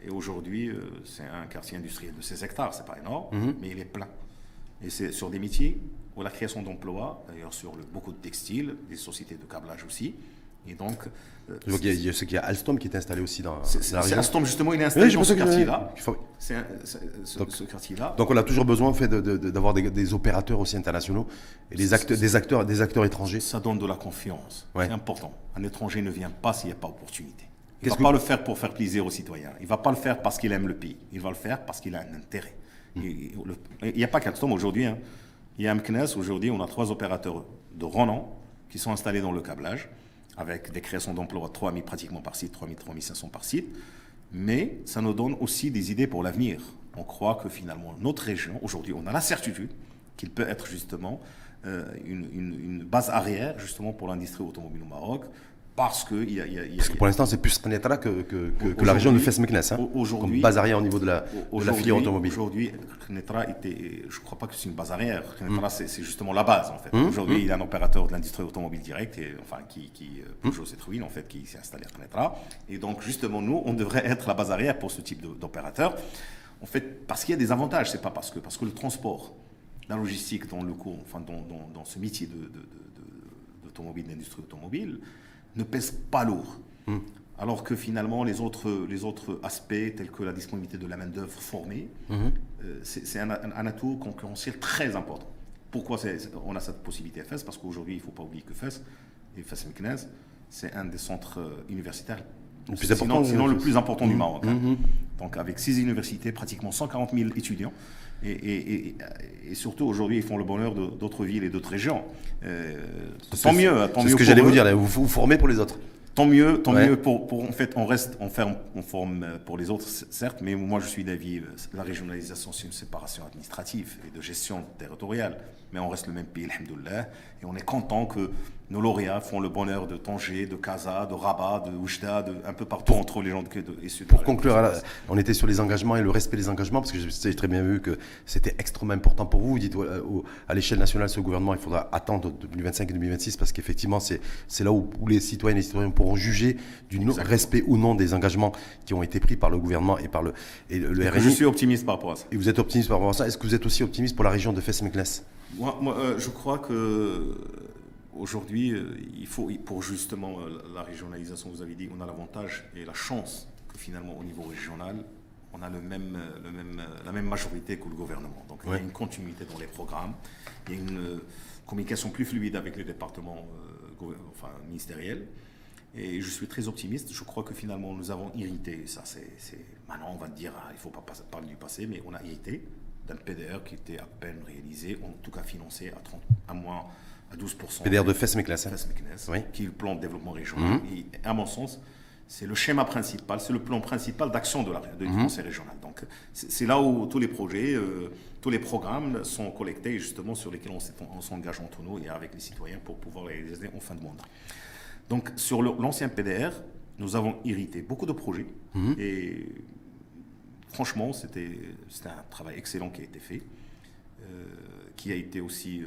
et aujourd'hui, euh, c'est un quartier industriel de 16 hectares. C'est pas énorme, mhm. mais il est plein. Et c'est sur des métiers où la création d'emplois, d'ailleurs sur beaucoup de textiles, des sociétés de câblage aussi, et donc. Euh, il y a, y Alstom qui est installé aussi dans, la région. Alstom, justement, il est installé dans ce quartier-là. C'est ce, quartier-là. Donc, on a toujours besoin fait, d'avoir des, opérateurs aussi internationaux et des, acteurs, des, acteurs, des acteurs étrangers. Ça donne de la confiance. C'est important. Un étranger ne vient pas s'il n'y a pas d'opportunité. Il ne va pas le faire pour faire plaisir aux citoyens. Il ne va pas le faire parce qu'il aime le pays. Il va le faire parce qu'il a un intérêt. Hmm. Il n'y a pas qu'Alstom aujourd'hui. Hein. Il y a MKNES. Aujourd'hui, on a trois opérateurs de renom qui sont installés dans le câblage avec des créations d'emplois 3 000 pratiquement par site, 3 000, 3 500 par site. Mais ça nous donne aussi des idées pour l'avenir. On croit que finalement, notre région, aujourd'hui, on a la certitude qu'il peut être justement euh, une, une, base arrière justement pour l'industrie automobile au Maroc, parce que, y a, y a, parce que pour l'instant, c'est plus Knetra que, que, que, la région de Fès-Meknes, hein, comme base arrière au niveau de la, de la filière automobile. Aujourd'hui, Knetra était, je ne crois pas que c'est une base arrière. Knetra, mmh. c'est justement la base, en fait. Mmh. Aujourd'hui, mmh. il y a un opérateur de l'industrie automobile directe, et, enfin, qui, qui euh, Peugeot Citroën, en fait, qui s'est installé à Knetra. Et donc, justement, nous, on devrait être la base arrière pour ce type d'opérateur. En fait, parce qu'il y a des avantages, c'est pas parce que, parce que le transport, la logistique dans le cours, enfin, dans, dans, dans ce métier de, de, d'industrie automobile, ne pèse pas lourd. Hmm. Alors que finalement, les autres, les autres aspects, tels que la disponibilité de la main-d'œuvre formée, hmm. euh, c'est un, atout concurrentiel très important. Pourquoi on a cette possibilité à FES Parce qu'aujourd'hui, il ne faut pas oublier que FES, et FES Meknès, c'est un des centres euh, universitaires le plus important, sinon, le plus important du hmm. Maroc. Hein. Donc avec six universités, pratiquement 140 000 étudiants. Et, surtout aujourd'hui, ils font le bonheur d'autres villes et d'autres régions. Euh, tant mieux. Tant C'est ce que j'allais vous dire. Vous vous formez pour les autres. Tant mieux, tant mieux pour, En fait, on reste, on ferme, on forme pour les autres, certes, mais moi je suis d'avis, la régionalisation c'est une séparation administrative et de gestion territoriale, mais on reste le même pays, alhamdoulilah, et on est content que nos lauréats font le bonheur de Tanger, de Casa, de Rabat, de Oujda, de, un peu partout entre les gens de, de, et Pour conclure, on était sur les engagements et le respect des engagements, parce que j'ai très bien vu que c'était extrêmement important pour vous. Vous dites à l'échelle nationale, ce gouvernement, il faudra attendre 2025 et 2026, parce qu'effectivement, c'est là où, les citoyennes et les citoyens pourront juger du respect ou non des engagements qui ont été pris par le gouvernement et par le, et le RNI. Je suis optimiste par rapport à ça. Et vous êtes optimiste par rapport à ça. Est-ce que vous êtes aussi optimiste pour la région de Fès-Meknès moi, moi euh, je crois que aujourd'hui, euh, il faut, pour justement euh, la régionalisation, vous avez dit, on a l'avantage et la chance que finalement au niveau régional, on a le même, euh, le même, la même majorité que le gouvernement. Donc il y a une continuité dans les programmes, il y a une communication plus fluide avec les départements enfin, ministériels. Et je suis très optimiste. Je crois que finalement, nous avons hérité, ça c'est, maintenant on va dire, ah, il ne faut pas parler du passé, mais on a hérité d'un PDR qui était à peine réalisé, en tout cas financé à, 30, à moins à 12%. PDR de FES-Meknes. oui. qui est le plan de développement régional. Mhm. Et à mon sens, c'est le schéma principal, c'est le plan principal d'action de la, de mhm. conseil régional. Donc, c'est là où tous les projets, euh, tous les programmes sont collectés justement sur lesquels on s'engage entre nous et avec les citoyens pour pouvoir les réaliser en fin de mandat. Donc, sur l'ancien PDR, nous avons hérité beaucoup de projets mhm. et franchement, c'était un travail excellent qui a été fait, euh, qui a été aussi euh,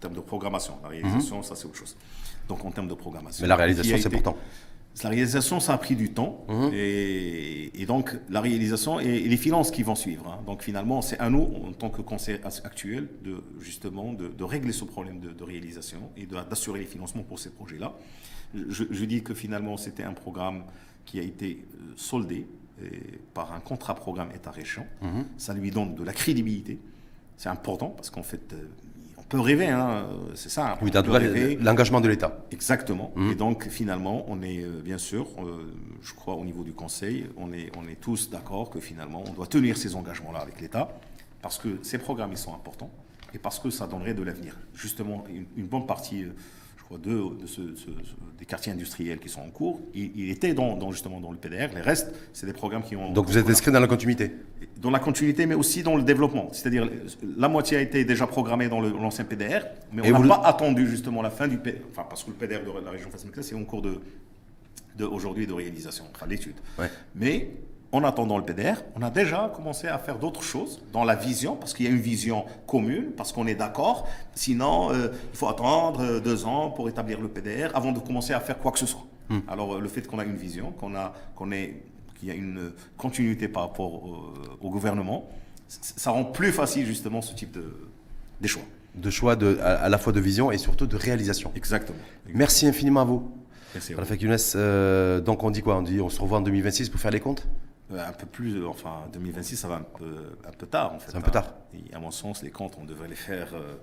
termes de programmation. La réalisation, mhm. ça c'est autre chose. Donc en termes de programmation. Mais la réalisation, c'est important. La réalisation, ça a pris du temps. Mhm. et, donc la réalisation et, les finances qui vont suivre. Hein. Donc finalement, c'est à nous, en tant que conseil actuel, de justement de, régler ce problème de, réalisation et d'assurer les financements pour ces projets-là. Je, dis que finalement, c'était un programme qui a été euh, soldé par un contrat programme État-région. Mhm. Ça lui donne de la crédibilité. C'est important parce qu'en fait, euh, peut rêver, hein, c'est ça. Oui, l'engagement de l'État. Exactement. Mmh. Et donc, finalement, on est, euh, bien sûr, euh, je crois, au niveau du Conseil, on est, on est tous d'accord que finalement, on doit tenir ces engagements-là avec l'État, parce que ces programmes, ils sont importants, et parce que ça donnerait de l'avenir. Justement, une, bonne partie, de ce- ce- ce- des quartiers industriels qui sont en cours, il, il était dans, dans, justement dans le PDR. Les restes, c'est des programmes qui ont... Donc vous êtes inscrit dans la continuité? Dans la continuité, mais aussi dans le développement. C'est-à-dire, la moitié a été déjà programmée dans l'ancien PDR, mais Et on n'a le- pas attendu justement la fin du PDR, enfin parce que le PDR de la région Fasmecta, c'est en cours de, de aujourd'hui de réalisation, enfin d'étude. Ouais. Mais en attendant le PDR, on a déjà commencé à faire d'autres choses dans la vision, parce qu'il y a une vision commune, parce qu'on est d'accord. Sinon, euh, il faut attendre euh, deux ans pour établir le PDR avant de commencer à faire quoi que ce soit. Alors, euh, le fait qu'on a une vision, qu'on a, qu'on est, qu'il y a une continuité par rapport au, au gouvernement, ça rend plus facile justement ce type de, des choix. de choix de, à, à la fois de vision et surtout de réalisation. Exactement. Merci infiniment à vous. Merci à vous. Younes, euh, donc on dit quoi? On dit on se revoit en 2026 pour faire les comptes? Un peu plus, euh, enfin 2026, ça va un peu, un peu tard en fait. C'est un peu hein. tard. Et à mon sens, les comptes, on devrait les faire euh,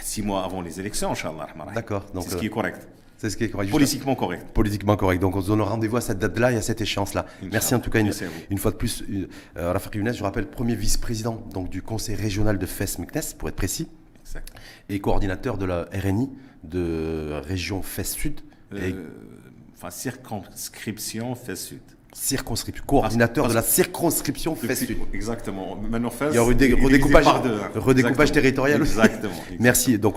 six mois avant les élections, Inch'Allah. D'accord, donc, C'est ce qui euh, est correct. C'est ce qui est correct. Politiquement correct. Politiquement correct. Donc on se donne rendez-vous à cette date-là et à cette échéance-là. Merci en tout cas une, une fois de plus. Euh, Rafik Younes, je rappelle, premier vice-président donc, du conseil régional de Fès-Meknès, pour être précis, Exact. et coordinateur de la RNI de région Fès-Sud, et Euh, Enfin, circonscription fait sud. Circonscription, coordinateur de la circonscription Fès-Sud. Exactement. Maintenant, Fès, Il y a redé- redécoupage- hein. redécoupage Exactement. territorial. Exactement. Merci. Donc,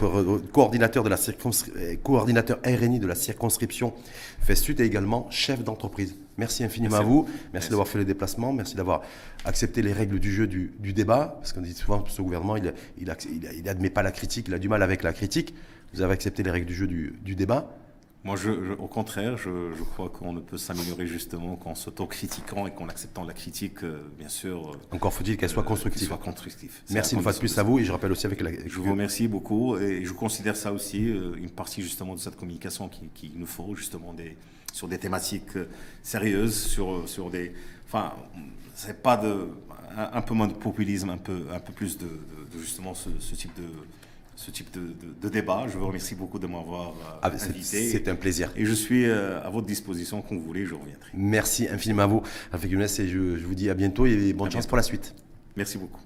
coordinateur, de la euh, coordinateur RNI de la circonscription Fès-Sud et également chef d'entreprise. Merci infiniment Merci à vous. Merci, Merci. d'avoir fait le déplacement. Merci d'avoir accepté les règles du jeu du, du débat. Parce qu'on dit souvent que ce gouvernement, il il, acc- il, il admet pas la critique, il a du mal avec la critique. Vous avez accepté les règles du jeu du, du débat. Moi, je, je- au contraire, je, je crois qu'on ne peut s'améliorer justement qu'en s'auto-critiquant et qu'en acceptant la critique, euh, bien sûr. euh, Encore faut-il qu'elle soit euh, constructive. soit constructive. Merci une fois de plus à vous. Et je rappelle aussi avec la. Je vous remercie beaucoup et je considère ça aussi euh, une partie justement de cette communication qui, qui nous faut justement des, sur des thématiques sérieuses, sur, sur des... Enfin, c'est pas de... Un, un peu moins de populisme, un peu, un peu plus de, de- de justement ce, ce type de ce type de, de- de débat. Je vous remercie beaucoup de m'avoir euh, Ah, invité. C'est un plaisir. Et je suis euh, à votre disposition quand vous voulez, je reviendrai. Merci infiniment à vous, Rafik Younes, et je, je vous dis à bientôt et bonne À chance bientôt. pour la suite. Merci beaucoup.